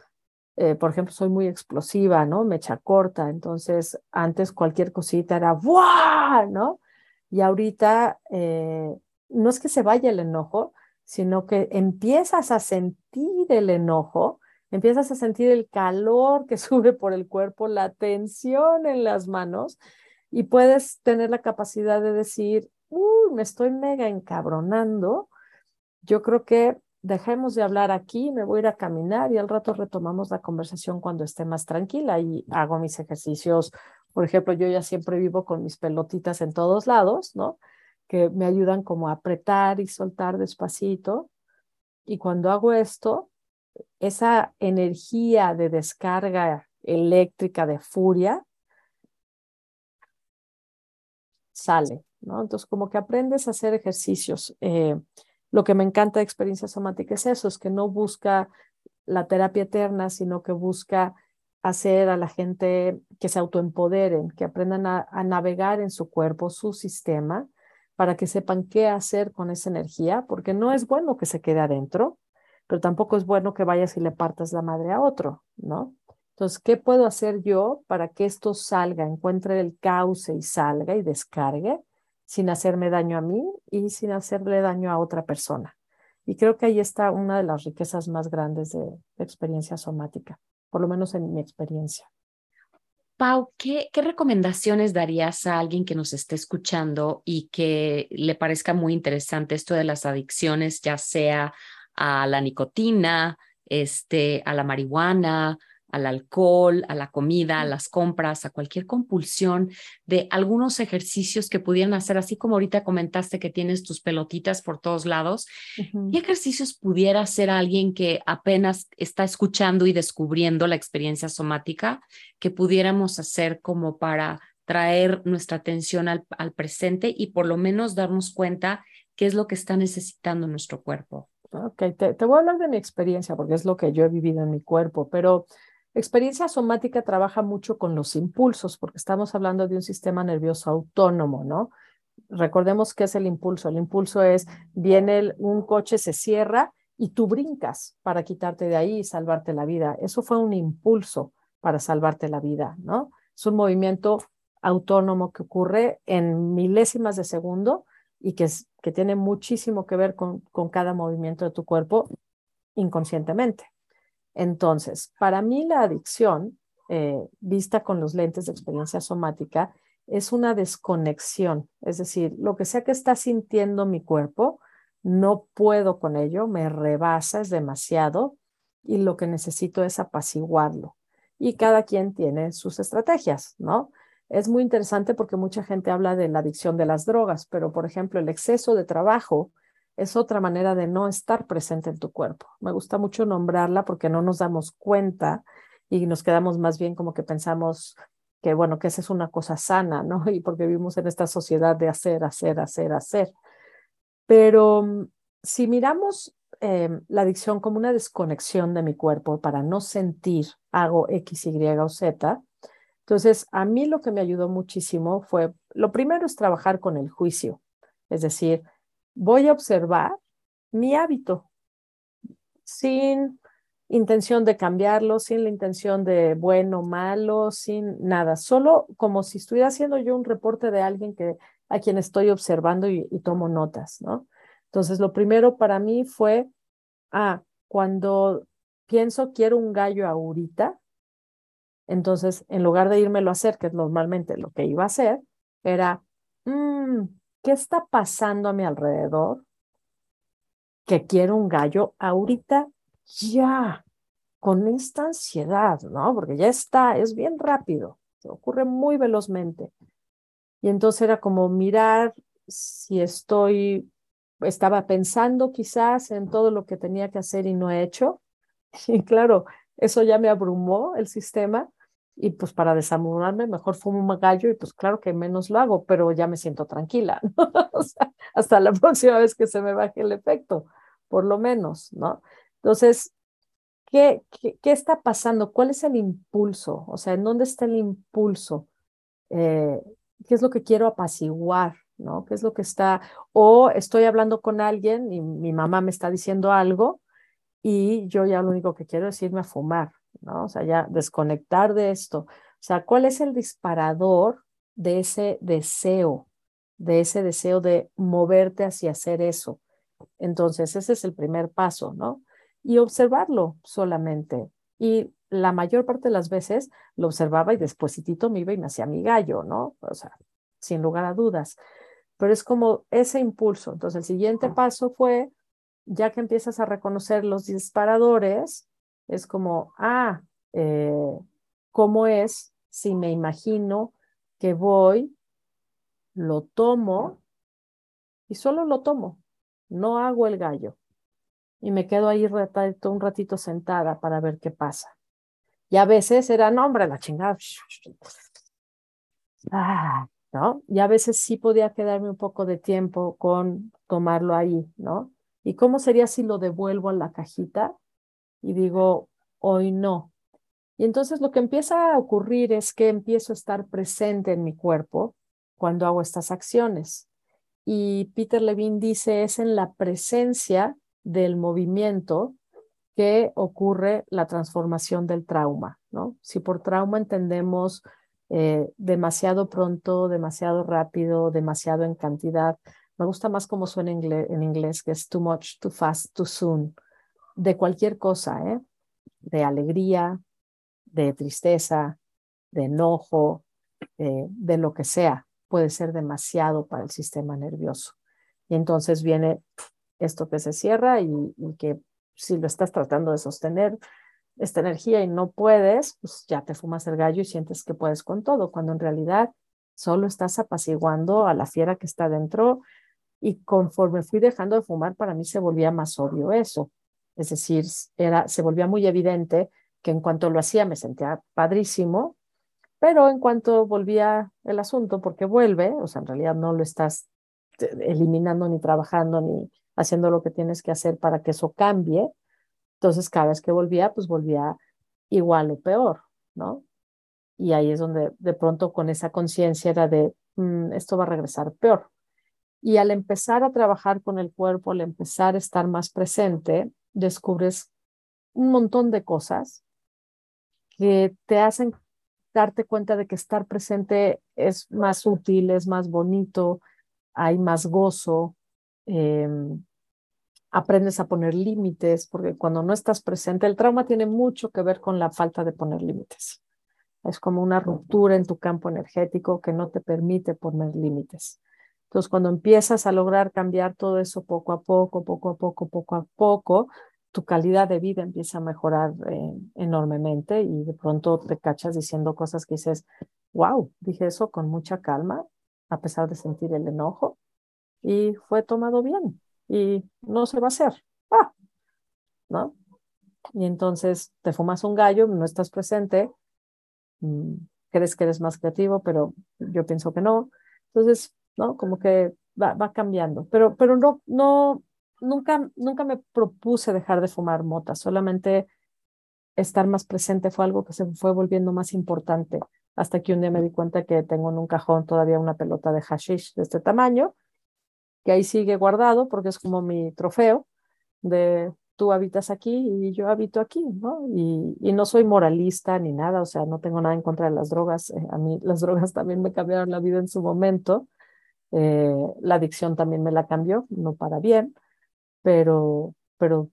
eh, por ejemplo, soy muy explosiva, ¿no? Mecha corta, entonces antes cualquier cosita era ¡buah! ¿no? Y ahorita eh, no es que se vaya el enojo, sino que empiezas a sentir el enojo Empiezas a sentir el calor que sube por el cuerpo, la tensión en las manos y puedes tener la capacidad de decir, uy, me estoy mega encabronando. Yo creo que dejemos de hablar aquí, me voy a ir a caminar y al rato retomamos la conversación cuando esté más tranquila y hago mis ejercicios. Por ejemplo, yo ya siempre vivo con mis pelotitas en todos lados, ¿no? Que me ayudan como a apretar y soltar despacito. Y cuando hago esto, esa energía de descarga eléctrica de furia sale, ¿no? Entonces, como que aprendes a hacer ejercicios. Eh, lo que me encanta de experiencia somática es eso, es que no busca la terapia eterna, sino que busca hacer a la gente que se autoempoderen, que aprendan a, a navegar en su cuerpo, su sistema, para que sepan qué hacer con esa energía, porque no es bueno que se quede adentro, pero tampoco es bueno que vayas y le partas la madre a otro, ¿no? Entonces, ¿qué puedo hacer yo para que esto salga, encuentre el cauce y salga y descargue sin hacerme daño a mí y sin hacerle daño a otra persona? Y creo que ahí está una de las riquezas más grandes de, experiencia somática, por lo menos en mi experiencia. Pau, ¿qué, ¿qué, recomendaciones darías a alguien que nos esté escuchando y que le parezca muy interesante esto de las adicciones, ya sea a la nicotina, este, a la marihuana, al alcohol, a la comida, a las compras, a cualquier compulsión de algunos ejercicios que pudieran hacer, así como ahorita comentaste que tienes tus pelotitas por todos lados, ¿qué ejercicios pudiera hacer alguien que apenas está escuchando y descubriendo la experiencia somática que pudiéramos hacer como para traer nuestra atención al, al presente y por lo menos darnos cuenta qué es lo que está necesitando nuestro cuerpo? Ok, te, voy a hablar de mi experiencia porque es lo que yo he vivido en mi cuerpo, pero experiencia somática trabaja mucho con los impulsos porque estamos hablando de un sistema nervioso autónomo, ¿no? recordemos qué es el impulso. El impulso es, viene un coche, se cierra y tú brincas para quitarte de ahí y salvarte la vida. Eso fue un impulso para salvarte la vida, ¿no? Es un movimiento autónomo que ocurre en milésimas de segundo y que, tiene muchísimo que ver con cada movimiento de tu cuerpo inconscientemente. Entonces, para mí la adicción, eh, vista con los lentes de experiencia somática, es una desconexión, es decir, lo que sea que está sintiendo mi cuerpo, no puedo con ello, me rebasa, es demasiado y lo que necesito es apaciguarlo. Y cada quien tiene sus estrategias, ¿no? Es muy interesante porque mucha gente habla de la adicción de las drogas, pero por ejemplo, el exceso de trabajo es otra manera de no estar presente en tu cuerpo. Me gusta mucho nombrarla porque no nos damos cuenta y nos quedamos más bien como que pensamos que, bueno, que esa es una cosa sana, ¿no? Y porque vivimos en esta sociedad de hacer, hacer, hacer, hacer. Pero mm, si miramos em, la adicción como una desconexión de mi cuerpo para no sentir hago X, Y o Z, entonces a mí lo que me ayudó muchísimo fue, lo primero es trabajar con el juicio, es decir, voy a observar mi hábito sin intención de cambiarlo, sin la intención de bueno, malo, sin nada, solo como si estuviera haciendo yo un reporte de alguien que a quien estoy observando y, tomo notas, ¿no? Entonces, lo primero para mí fue, ah, cuando pienso quiero un gallo ahorita, entonces, en lugar de irme a hacer, que es normalmente lo que iba a hacer, era, mm, ¿qué está pasando a mi alrededor? Que quiero un gallo ahorita ya, con esta ansiedad, ¿no? Porque ya está, es bien rápido, ocurre muy velozmente. Y entonces era como mirar si estoy, estaba pensando quizás en todo lo que tenía que hacer y no he hecho. Y claro, eso ya me abrumó el sistema. Y pues para desamorarme, mejor fumo un gallo y pues claro que menos lo hago, pero ya me siento tranquila, ¿no? o sea, hasta la próxima vez que se me baje el efecto, por lo menos, ¿no? Entonces, ¿qué, qué, está pasando? ¿Cuál es el impulso? O sea, ¿en dónde está el impulso? Eh, ¿Qué es lo que quiero apaciguar? ¿no? ¿Qué es lo que está? O estoy hablando con alguien y mi mamá me está diciendo algo y yo ya lo único que quiero es irme a fumar, ¿no? O sea, ya desconectar de esto. O sea, ¿cuál es el disparador de ese deseo, de ese deseo de moverte hacia hacer eso? Entonces, ese es el primer paso, ¿no? Y observarlo solamente. Y la mayor parte de las veces lo observaba y despuesitito me iba y me hacía mi gallo, ¿no? O sea, sin lugar a dudas. Pero es como ese impulso. Entonces, el siguiente paso fue, ya que empiezas a reconocer los disparadores, es como, ah, eh, ¿cómo es si me imagino que voy, lo tomo y solo lo tomo? No hago el gallo. Y me quedo ahí un ratito sentada para ver qué pasa. Y a veces era, no, hombre, la chingada. Ah, ¿no? Y a veces sí podía quedarme un poco de tiempo con tomarlo ahí, ¿no? ¿Y cómo sería si lo devuelvo a la cajita y digo, hoy no? Y entonces lo que empieza a ocurrir es que empiezo a estar presente en mi cuerpo cuando hago estas acciones. Y Peter Levine dice, es en la presencia del movimiento que ocurre la transformación del trauma, ¿no? Si por trauma entendemos eh, demasiado pronto, demasiado rápido, demasiado en cantidad, me gusta más como suena en inglés, en inglés, que es too much, too fast, too soon, de cualquier cosa, ¿eh? De alegría, de tristeza, de enojo, eh, de lo que sea, puede ser demasiado para el sistema nervioso. Y entonces viene esto que se cierra y que si lo estás tratando de sostener esta energía y no puedes, pues ya te fumas el gallo y sientes que puedes con todo, cuando en realidad solo estás apaciguando a la fiera que está dentro y conforme fui dejando de fumar, para mí se volvía más obvio eso. Es decir, era, se volvía muy evidente que en cuanto lo hacía me sentía padrísimo, pero en cuanto volvía el asunto, porque vuelve, o sea, en realidad no lo estás eh, eliminando ni trabajando ni haciendo lo que tienes que hacer para que eso cambie. Entonces, cada vez que volvía, pues volvía igual o peor, ¿no? Y ahí es donde de pronto con esa conciencia era de, mm, esto va a regresar peor. Y al empezar a trabajar con el cuerpo, al empezar a estar más presente, descubres un montón de cosas que te hacen darte cuenta de que estar presente es más útil, es más bonito, hay más gozo, em, aprendes a poner límites, porque cuando no estás presente, el trauma tiene mucho que ver con la falta de poner límites. Es como una ruptura en tu campo energético que no te permite poner límites. Entonces, cuando empiezas a lograr cambiar todo eso poco a poco, poco a poco, poco a poco, tu calidad de vida empieza a mejorar eh, enormemente y de pronto te cachas diciendo cosas que dices, wow, dije eso con mucha calma, a pesar de sentir el enojo, y fue tomado bien y no se va a hacer. Ah, ¿no? Y entonces te fumas un gallo, no estás presente, mm, crees que eres más creativo, pero yo pienso que no. Entonces, ¿no? Como que va, va cambiando, pero, pero no, no, nunca, nunca me propuse dejar de fumar mota, solamente estar más presente fue algo que se fue volviendo más importante hasta que un día me di cuenta que tengo en un cajón todavía una pelota de hashish de este tamaño, que ahí sigue guardado porque es como mi trofeo de tú habitas aquí y yo habito aquí, ¿no? Y, y no soy moralista ni nada, o sea, no tengo nada en contra de las drogas, eh, a mí las drogas también me cambiaron la vida en su momento, eh, la adicción también me la cambió, no para bien, pero, pero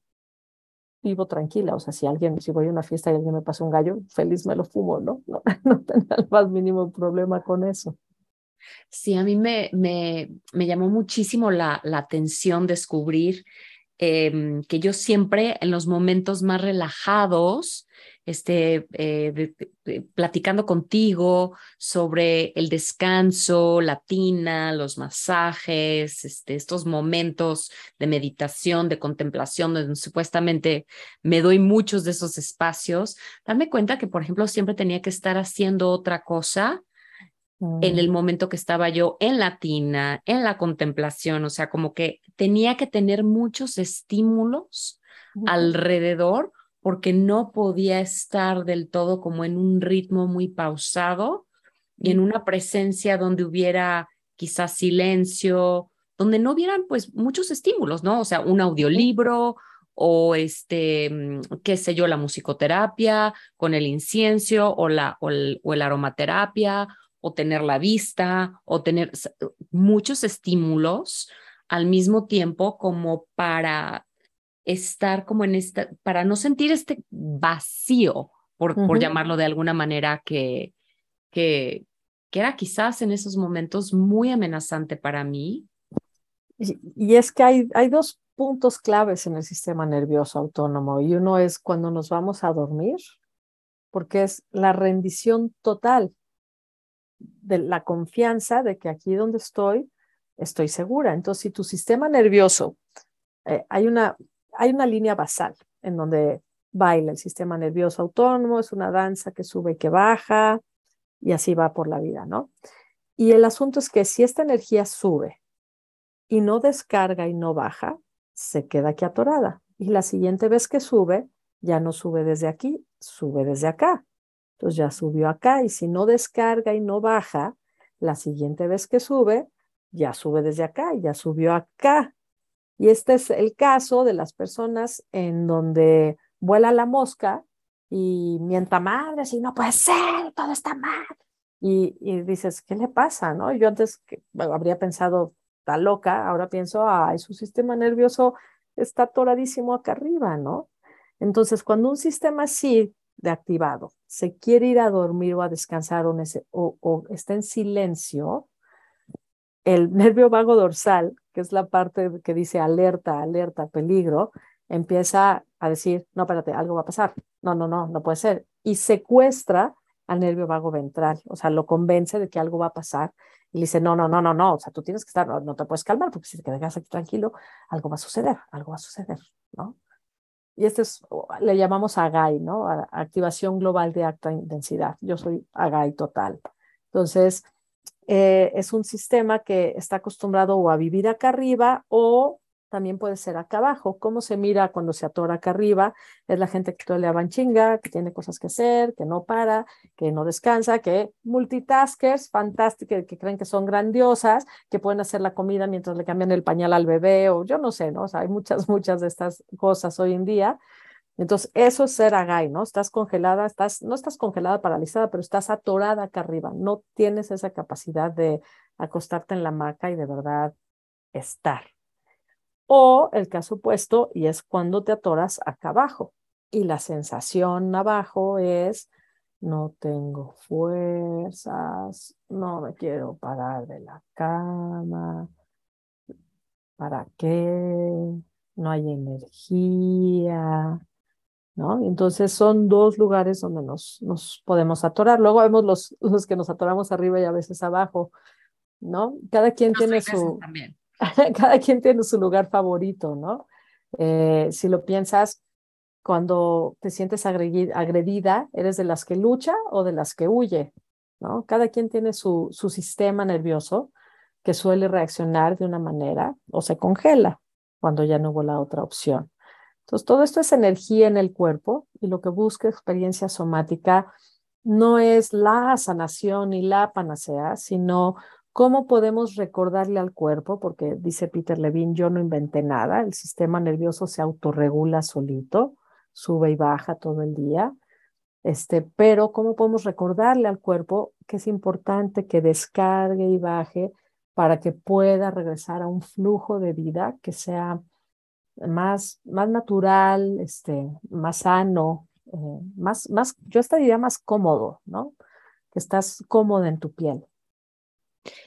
vivo tranquila. O sea, si alguien, si voy a una fiesta y alguien me pasa un gallo, feliz me lo fumo, ¿no? No, no tengo el más mínimo problema con eso. Sí, a mí me, me, me llamó muchísimo la, la atención descubrir eh, que yo siempre en los momentos más relajados este, eh, platicando contigo sobre el descanso, la tina, los masajes, este, estos momentos de meditación, de contemplación, donde supuestamente me doy muchos de esos espacios, darme cuenta que, por ejemplo, siempre tenía que estar haciendo otra cosa en el mm. momento que estaba yo en la tina, en la contemplación, o sea, como que tenía que tener muchos estímulos alrededor porque no podía estar del todo como en un ritmo muy pausado y en una presencia donde hubiera quizás silencio, donde no hubieran pues muchos estímulos, ¿no? O sea, un audiolibro o este, mm, qué sé yo, la musicoterapia con el incienso o la o el, o el aromaterapia o tener la vista o tener muchos estímulos al mismo tiempo como para estar como en esta, para no sentir este vacío, por, por llamarlo de alguna manera, que, que, que era quizás en esos momentos muy amenazante para mí. Y, es que hay, hay dos puntos claves en el sistema nervioso autónomo y uno es cuando nos vamos a dormir, porque es la rendición total de la confianza de que aquí donde estoy, estoy segura. Entonces, si tu sistema nervioso, eh, hay una, hay una línea basal en donde baila el sistema nervioso autónomo, es una danza que sube y que baja, y así va por la vida, ¿no? Y el asunto es que si esta energía sube y no descarga y no baja, se queda aquí atorada. Y la siguiente vez que sube, ya no sube desde aquí, sube desde acá. Entonces ya subió acá y si no descarga y no baja, la siguiente vez que sube, ya sube desde acá ya subió acá. Y este es el caso de las personas en donde vuela la mosca y mienta madre, si no puede ser, todo está mal. Y, y dices, ¿qué le pasa? ¿no? Yo antes habría pensado, está loca, ahora pienso, ay, su sistema nervioso está atoradísimo acá arriba, ¿no? Entonces, cuando un sistema así de activado se quiere ir a dormir o a descansar o, o, o está en silencio, el nervio vago dorsal, que es la parte que dice alerta, alerta, peligro, empieza a decir, no, espérate, algo va a pasar. No, no, no, no puede ser. Y secuestra al nervio vago ventral, o sea, lo convence de que algo va a pasar y le dice, no, no, no, no, no, o sea, tú tienes que estar, no, te puedes calmar porque si te quedas aquí tranquilo, algo va a suceder, algo va a suceder, ¿no? Y este es, le llamamos AGAI, ¿no? Activación global de alta intensidad. Yo soy AGAI total. Entonces, eh, es un sistema que está acostumbrado o a vivir acá arriba o también puede ser acá abajo. ¿Cómo se mira cuando se atora acá arriba? Es la gente que todo le van chinga, que tiene cosas que hacer, que no para, que no descansa, que multitaskers, fantásticas, que creen que son grandiosas, que pueden hacer la comida mientras le cambian el pañal al bebé o yo no sé, ¿no? O sea, hay muchas, muchas de estas cosas hoy en día. Entonces, eso es ser agai, ¿no? Estás congelada, estás, no estás congelada, paralizada, pero estás atorada acá arriba. No tienes esa capacidad de acostarte en la hamaca y de verdad estar. O el caso opuesto, y es cuando te atoras acá abajo. Y la sensación abajo es, no tengo fuerzas, no me quiero parar de la cama, ¿para qué? No hay energía, ¿no? Entonces son dos lugares donde nos, nos podemos atorar. Luego vemos los, los que nos atoramos arriba y a veces abajo, ¿no? Cada quien tiene su... También cada quien tiene su lugar favorito, ¿no? Eh, si lo piensas, cuando te sientes agredida, ¿eres de las que lucha o de las que huye? ¿no? Cada quien tiene su, su sistema nervioso que suele reaccionar de una manera o se congela cuando ya no hubo la otra opción. Entonces, todo esto es energía en el cuerpo y lo que busca experiencia somática no es la sanación ni la panacea, sino ¿Cómo podemos recordarle al cuerpo? Porque dice Peter Levine, yo no inventé nada, el sistema nervioso se autorregula solito, sube y baja todo el día. Este, pero ¿cómo podemos recordarle al cuerpo que es importante que descargue y baje para que pueda regresar a un flujo de vida que sea más, más natural, este, más sano, eh, más, más, yo estaría más cómodo, ¿no? Que estás cómodo en tu piel.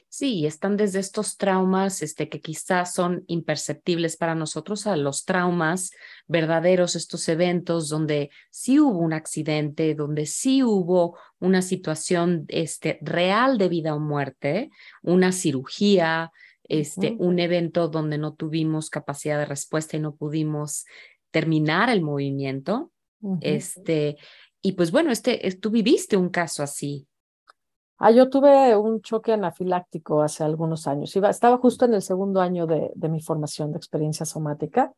Sí, están desde estos traumas este, que quizás son imperceptibles para nosotros a los traumas verdaderos, estos eventos donde sí hubo un accidente, donde sí hubo una situación este, real de vida o muerte, una cirugía, este, un evento donde no tuvimos capacidad de respuesta y no pudimos terminar el movimiento. este, y pues bueno, este, tú viviste un caso así. Ah, yo tuve un choque anafiláctico hace algunos años. Iba, estaba justo en el segundo año de, de mi formación de experiencia somática.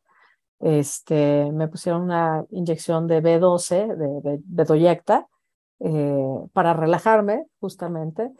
Este, me pusieron una inyección de B12, de, Bedoyecta, eh, para relajarme, justamente.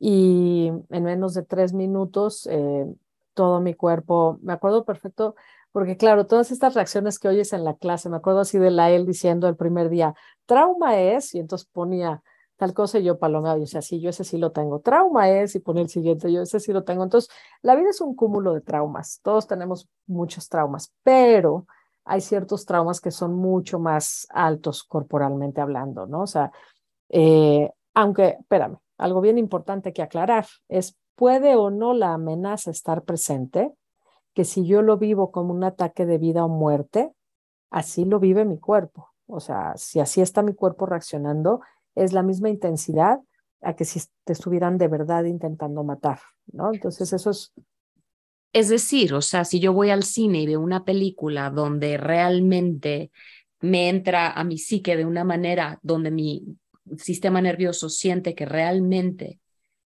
Y en menos de tres minutos, eh, todo mi cuerpo, me acuerdo perfecto, porque claro, todas estas reacciones que oyes en la clase, me acuerdo así de la diciendo el primer día, trauma es, y entonces ponía tal cosa y yo palomeaba y decía, sí, yo ese sí lo tengo. Trauma es, y pone el siguiente, yo ese sí lo tengo. Entonces, la vida es un cúmulo de traumas. Todos tenemos muchos traumas, pero hay ciertos traumas que son mucho más altos corporalmente hablando, ¿no? O sea, eh, aunque, espérame, algo bien importante que aclarar es, ¿puede o no la amenaza estar presente? Que si yo lo vivo como un ataque de vida o muerte, así lo vive mi cuerpo. O sea, si así está mi cuerpo reaccionando, es la misma intensidad a que si te estuvieran de verdad intentando matar, ¿no? Entonces eso es... Es decir, o sea, si yo voy al cine y veo una película donde realmente me entra a mi psique de una manera donde mi sistema nervioso siente que realmente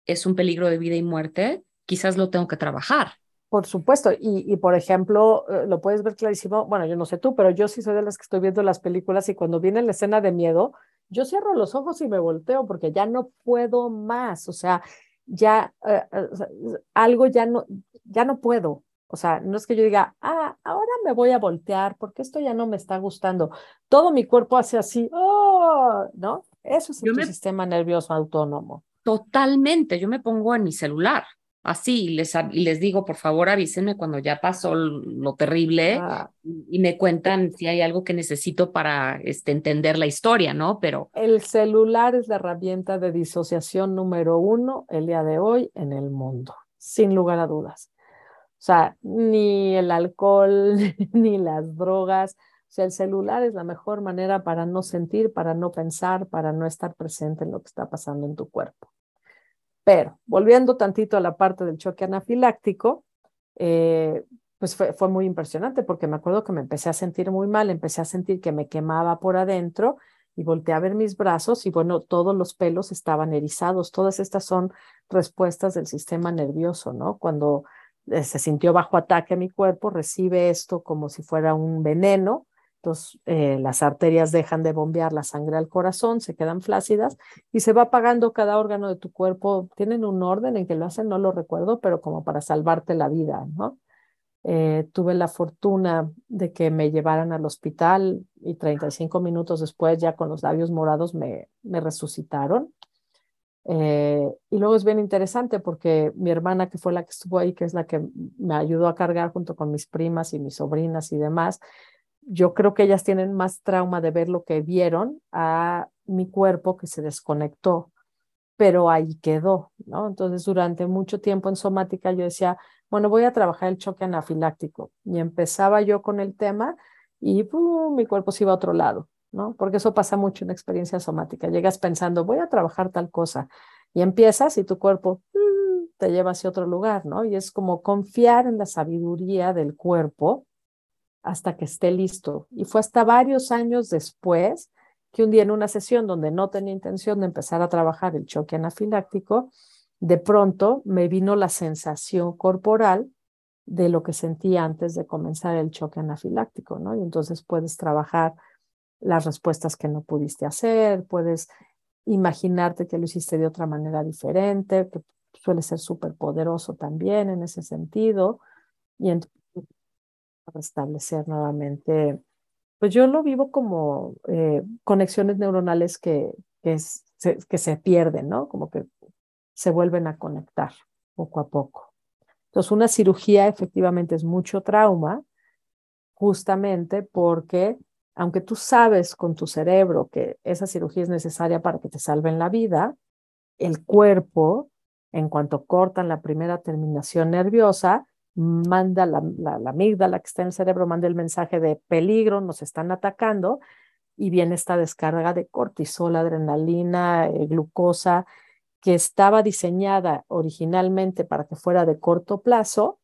es un peligro de vida y muerte, quizás lo tengo que trabajar. Por supuesto, y, por ejemplo, eh, lo puedes ver clarísimo, bueno, yo no sé tú, pero yo sí soy de las que estoy viendo las películas y cuando viene la escena de miedo, yo cierro los ojos y me volteo porque ya no puedo más, o sea, ya eh, eh, algo ya no, ya no puedo. O sea, no es que yo diga, ah, ahora me voy a voltear porque esto ya no me está gustando. Todo mi cuerpo hace así, oh, ¿no? Eso es el sistema nervioso autónomo. Totalmente. Yo me pongo en mi celular así y les, y les digo, por favor, avísenme cuando ya pasó lo terrible ah. y me cuentan si hay algo que necesito para este, entender la historia, ¿no? Pero... El celular es la herramienta de disociación número uno el día de hoy en el mundo, sin lugar a dudas. O sea, ni el alcohol, ni las drogas. O sea, el celular es la mejor manera para no sentir, para no pensar, para no estar presente en lo que está pasando en tu cuerpo. Pero volviendo tantito a la parte del choque anafiláctico, eh, pues fue, fue, muy impresionante porque me acuerdo que me empecé a sentir muy mal, empecé a sentir que me quemaba por adentro y volteé a ver mis brazos y bueno, todos los pelos estaban erizados. Todas estas son respuestas del sistema nervioso, ¿no? Cuando eh, se sintió bajo ataque a mi cuerpo, recibe esto como si fuera un veneno, entonces eh, las arterias dejan de bombear la sangre al corazón, se quedan flácidas y se va apagando cada órgano de tu cuerpo. Tienen un orden en que lo hacen, no lo recuerdo, pero como para salvarte la vida, ¿no? Eh, tuve la fortuna de que me llevaran al hospital y 35 minutos después, ya con los labios morados, me, me resucitaron. Eh, y luego es bien interesante porque mi hermana, que fue la que estuvo ahí, que es la que me ayudó a cargar junto con mis primas y mis sobrinas y demás, yo creo que ellas tienen más trauma de ver lo que vieron a mi cuerpo que se desconectó, pero ahí quedó, ¿no? Entonces, durante mucho tiempo en somática yo decía, bueno, voy a trabajar el choque anafiláctico. Y empezaba yo con el tema y mi cuerpo se iba a otro lado, ¿no? Porque eso pasa mucho en experiencia somática. Llegas pensando, voy a trabajar tal cosa. Y empiezas y tu cuerpo te lleva hacia otro lugar, ¿no? Y es como confiar en la sabiduría del cuerpo hasta que esté listo. Y fue hasta varios años después que un día en una sesión donde no tenía intención de empezar a trabajar el choque anafiláctico, de pronto me vino la sensación corporal de lo que sentí antes de comenzar el choque anafiláctico, ¿no? Y entonces puedes trabajar las respuestas que no pudiste hacer, puedes imaginarte que lo hiciste de otra manera diferente, que suele ser súper poderoso también en ese sentido, y entonces restablecer nuevamente, pues yo lo vivo como eh, conexiones neuronales que, que, que se pierden, ¿no? Como que se vuelven a conectar poco a poco. Entonces, una cirugía efectivamente es mucho trauma, justamente porque aunque tú sabes con tu cerebro que esa cirugía es necesaria para que te salven la vida, el cuerpo, en cuanto cortan la primera terminación nerviosa, manda la, la, la, amígdala que está en el cerebro, manda el mensaje de peligro, nos están atacando, y viene esta descarga de cortisol, adrenalina, eh, glucosa, que estaba diseñada originalmente para que fuera de corto plazo,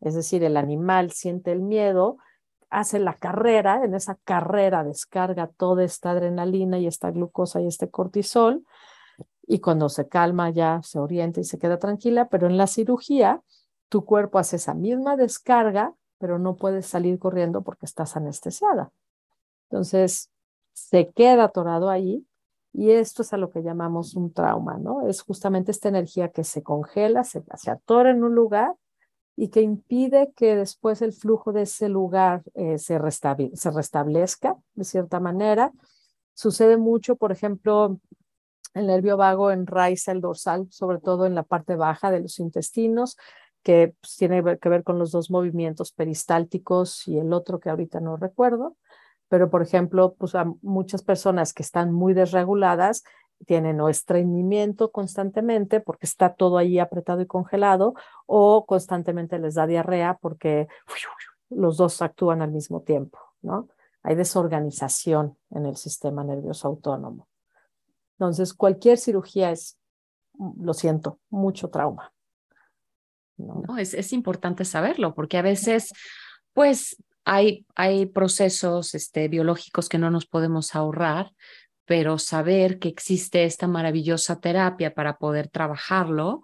es decir, el animal siente el miedo, hace la carrera, en esa carrera descarga toda esta adrenalina y esta glucosa y este cortisol, y cuando se calma ya se orienta y se queda tranquila, pero en la cirugía tu cuerpo hace esa misma descarga, pero no puedes salir corriendo porque estás anestesiada. Entonces, se queda atorado ahí y esto es a lo que llamamos un trauma, ¿no? Es justamente esta energía que se congela, se, se atora en un lugar y que impide que después el flujo de ese lugar eh, se, se restablezca de cierta manera. Sucede mucho, por ejemplo, el nervio vago enraiza el dorsal, sobre todo en la parte baja de los intestinos, que pues, tiene que ver con los dos movimientos peristálticos y el otro que ahorita no recuerdo pero por ejemplo, pues a muchas personas que están muy desreguladas tienen o estreñimiento constantemente porque está todo ahí apretado y congelado o constantemente les da diarrea porque los dos actúan al mismo tiempo, ¿no? Hay desorganización en el sistema nervioso autónomo. Entonces, cualquier cirugía es, lo siento, mucho trauma. No, no es, es importante saberlo porque a veces, pues hay, hay procesos este, biológicos que no nos podemos ahorrar, pero saber que existe esta maravillosa terapia para poder trabajarlo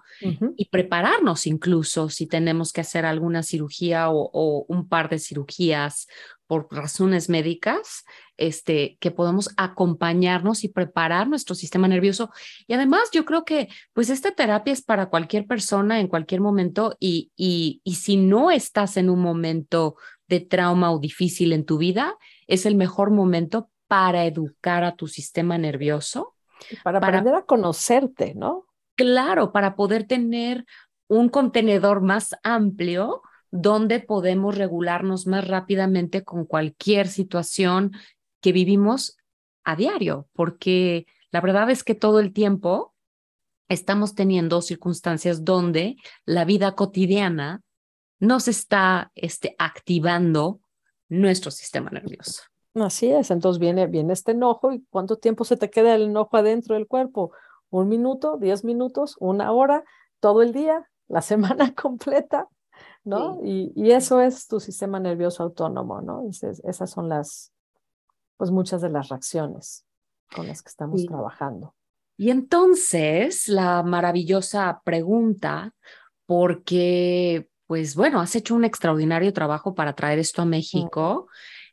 y prepararnos incluso si tenemos que hacer alguna cirugía o, un par de cirugías por razones médicas, este, que podamos acompañarnos y preparar nuestro sistema nervioso. Y además yo creo que pues esta terapia es para cualquier persona en cualquier momento y, y, y si no estás en un momento de trauma o difícil en tu vida, es el mejor momento para educar a tu sistema nervioso. Para, para aprender a conocerte, ¿no? Claro, para poder tener un contenedor más amplio donde podemos regularnos más rápidamente con cualquier situación que vivimos a diario, porque la verdad es que todo el tiempo estamos teniendo circunstancias donde la vida cotidiana nos está este, activando nuestro sistema nervioso. Así es, entonces viene, viene este enojo y cuánto tiempo se te queda el enojo adentro del cuerpo, un minuto, diez minutos, una hora, todo el día, la semana completa, ¿no? Y, y, eso es tu sistema nervioso autónomo, ¿no? esas son las, pues muchas de las reacciones con las que estamos trabajando. Y entonces la maravillosa pregunta, porque pues bueno, has hecho un extraordinario trabajo para traer esto a México.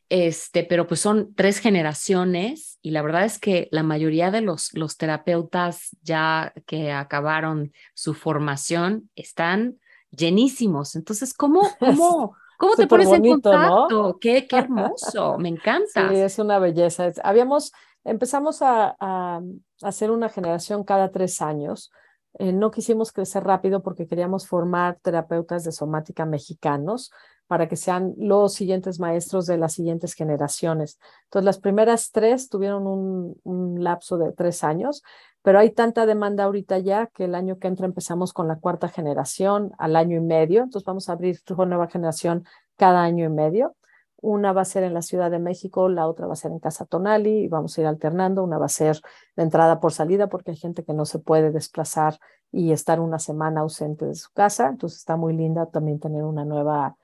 Este, pero pues son tres generaciones y la verdad es que la mayoría de los, los terapeutas ya que acabaron su formación están llenísimos. Entonces, ¿cómo, cómo, cómo te pones en contacto? Qué, qué hermoso, me encanta. Sí, es una belleza. Habíamos, empezamos a, a hacer una generación cada tres años eh, no quisimos crecer rápido porque queríamos formar terapeutas de somática mexicanos para que sean los siguientes maestros de las siguientes generaciones. Entonces, las primeras tres tuvieron un, lapso de tres años, pero hay tanta demanda ahorita ya que el año que entra empezamos con la cuarta generación al año y medio. Entonces, vamos a abrir una nueva generación cada año y medio. Una va a ser en la Ciudad de México, la otra va a ser en Casa Tonali y vamos a ir alternando. Una va a ser de entrada por salida porque hay gente que no se puede desplazar y estar una semana ausente de su casa. Entonces está muy linda también tener una nueva,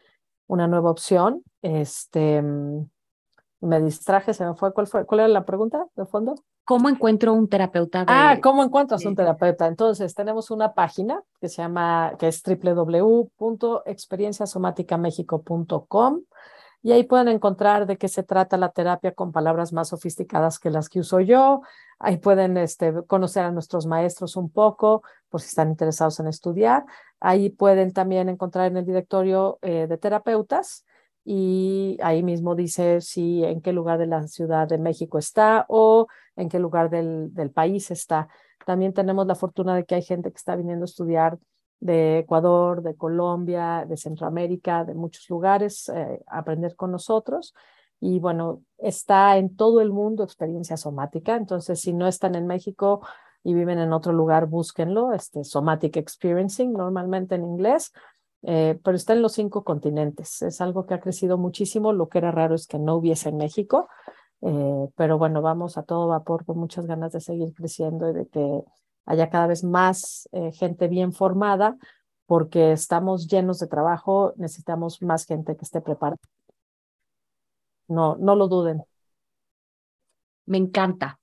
una nueva opción. Este, mm, me distraje, se me fue. ¿Cuál, fue, ¿Cuál era la pregunta de fondo? ¿Cómo encuentro un terapeuta? ah, ¿cómo encuentras un terapeuta? Entonces, tenemos una página que se llama, que es www.experienciasomaticamexico.com y ahí pueden encontrar de qué se trata la terapia con palabras más sofisticadas que las que uso yo. Ahí pueden este, conocer a nuestros maestros un poco, por si están interesados en estudiar. Ahí pueden también encontrar en el directorio eh, de terapeutas y ahí mismo dice si en qué lugar de la Ciudad de México está o en qué lugar del, del país está. También tenemos la fortuna de que hay gente que está viniendo a estudiar de Ecuador, de Colombia, de Centroamérica, de muchos lugares, eh, aprender con nosotros. Y bueno, está en todo el mundo experiencia somática. Entonces, si no están en México y viven en otro lugar, búsquenlo, este, Somatic Experiencing, normalmente en inglés, eh, pero está en los cinco continentes. Es algo que ha crecido muchísimo. Lo que era raro es que no hubiese en México. Eh, pero bueno, vamos a todo vapor con muchas ganas de seguir creciendo y de que haya cada vez más eh, gente bien formada, porque estamos llenos de trabajo, necesitamos más gente que esté preparada. No, no lo duden. Me encanta.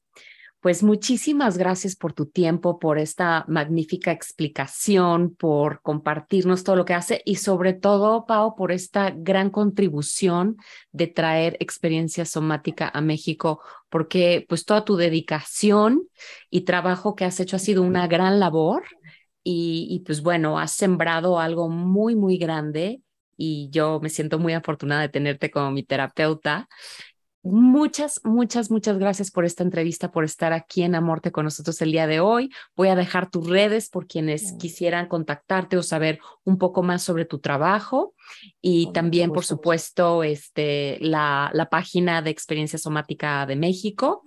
Pues muchísimas gracias por tu tiempo, por esta magnífica explicación, por compartirnos todo lo que hace y sobre todo, Pau, por esta gran contribución de traer experiencia somática a México, porque pues toda tu dedicación y trabajo que has hecho ha sido una gran labor y, y pues bueno, has sembrado algo muy, muy grande y yo me siento muy afortunada de tenerte como mi terapeuta Muchas, muchas, muchas gracias por esta entrevista, por estar aquí en Amorte con nosotros el día de hoy. Voy a dejar tus redes por quienes quisieran contactarte o saber un poco más sobre tu trabajo y también, por supuesto, este, la, la página de Experiencia Somática de México.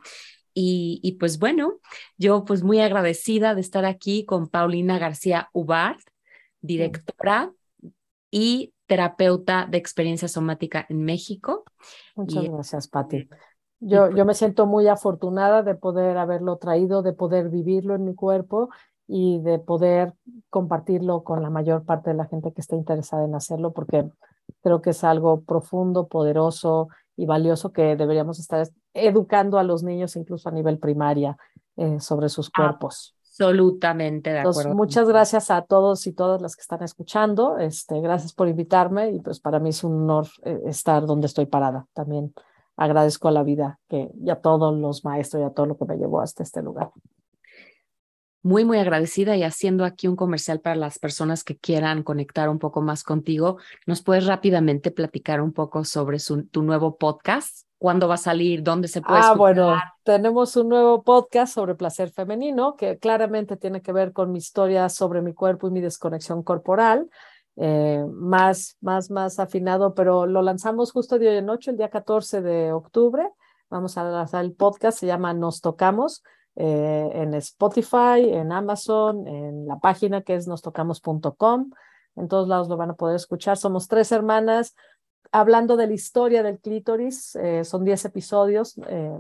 Y, y, pues bueno, yo pues muy agradecida de estar aquí con Paulina García Ubart, directora y terapeuta de experiencia somática en México. Muchas gracias, Patti. Yo, yo me siento muy afortunada de poder haberlo traído, de poder vivirlo en mi cuerpo y de poder compartirlo con la mayor parte de la gente que esté interesada en hacerlo, porque creo que es algo profundo, poderoso y valioso que deberíamos estar educando a los niños, incluso a nivel primaria, eh, sobre sus ah, cuerpos. Absolutamente de acuerdo. muchas gracias a todos y todas las que están escuchando. Este, gracias por invitarme y pues para mí es un honor eh, estar donde estoy parada. También agradezco a la vida que, y a todos los maestros y a todo lo que me llevó hasta este lugar. Muy, muy agradecida y haciendo aquí un comercial para las personas que quieran conectar un poco más contigo, ¿nos puedes rápidamente platicar un poco sobre tu nuevo podcast? Cuándo va a salir, dónde se puede. Ah, bueno, tenemos un nuevo podcast sobre placer femenino que claramente tiene que ver con mi historia sobre mi cuerpo y mi desconexión corporal. Eh, más, más, más afinado, pero lo lanzamos justo de hoy en noche, el día 14 de octubre. Vamos a lanzar el podcast, se llama Nos Tocamos, eh, en Spotify, en Amazon, en la página que es nostocamos.com. En todos lados lo van a poder escuchar. Somos tres hermanas, hablando de la historia del clítoris, eh, son 10 episodios, eh,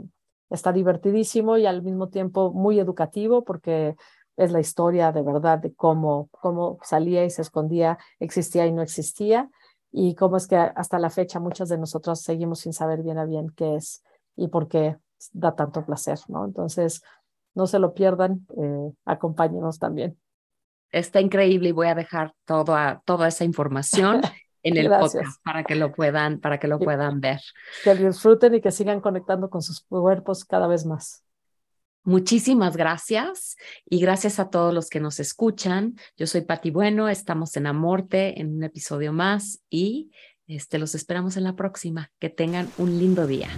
está divertidísimo y al mismo tiempo muy educativo porque es la historia de verdad de cómo, cómo salía y se escondía, existía y no existía y cómo es que hasta la fecha muchas de nosotros seguimos sin saber bien a bien qué es y por qué da tanto placer, ¿no? Entonces, no se lo pierdan, eh, acompáñenos también. está increíble y voy a dejar toda, toda esa información en el podcast para que lo puedan, para que lo puedan ver. Que disfruten y que sigan conectando con sus cuerpos cada vez más. Muchísimas gracias y gracias a todos los que nos escuchan. Yo soy Pati Bueno, estamos en Amorte en un episodio más y este, los esperamos en la próxima. Que tengan un lindo día.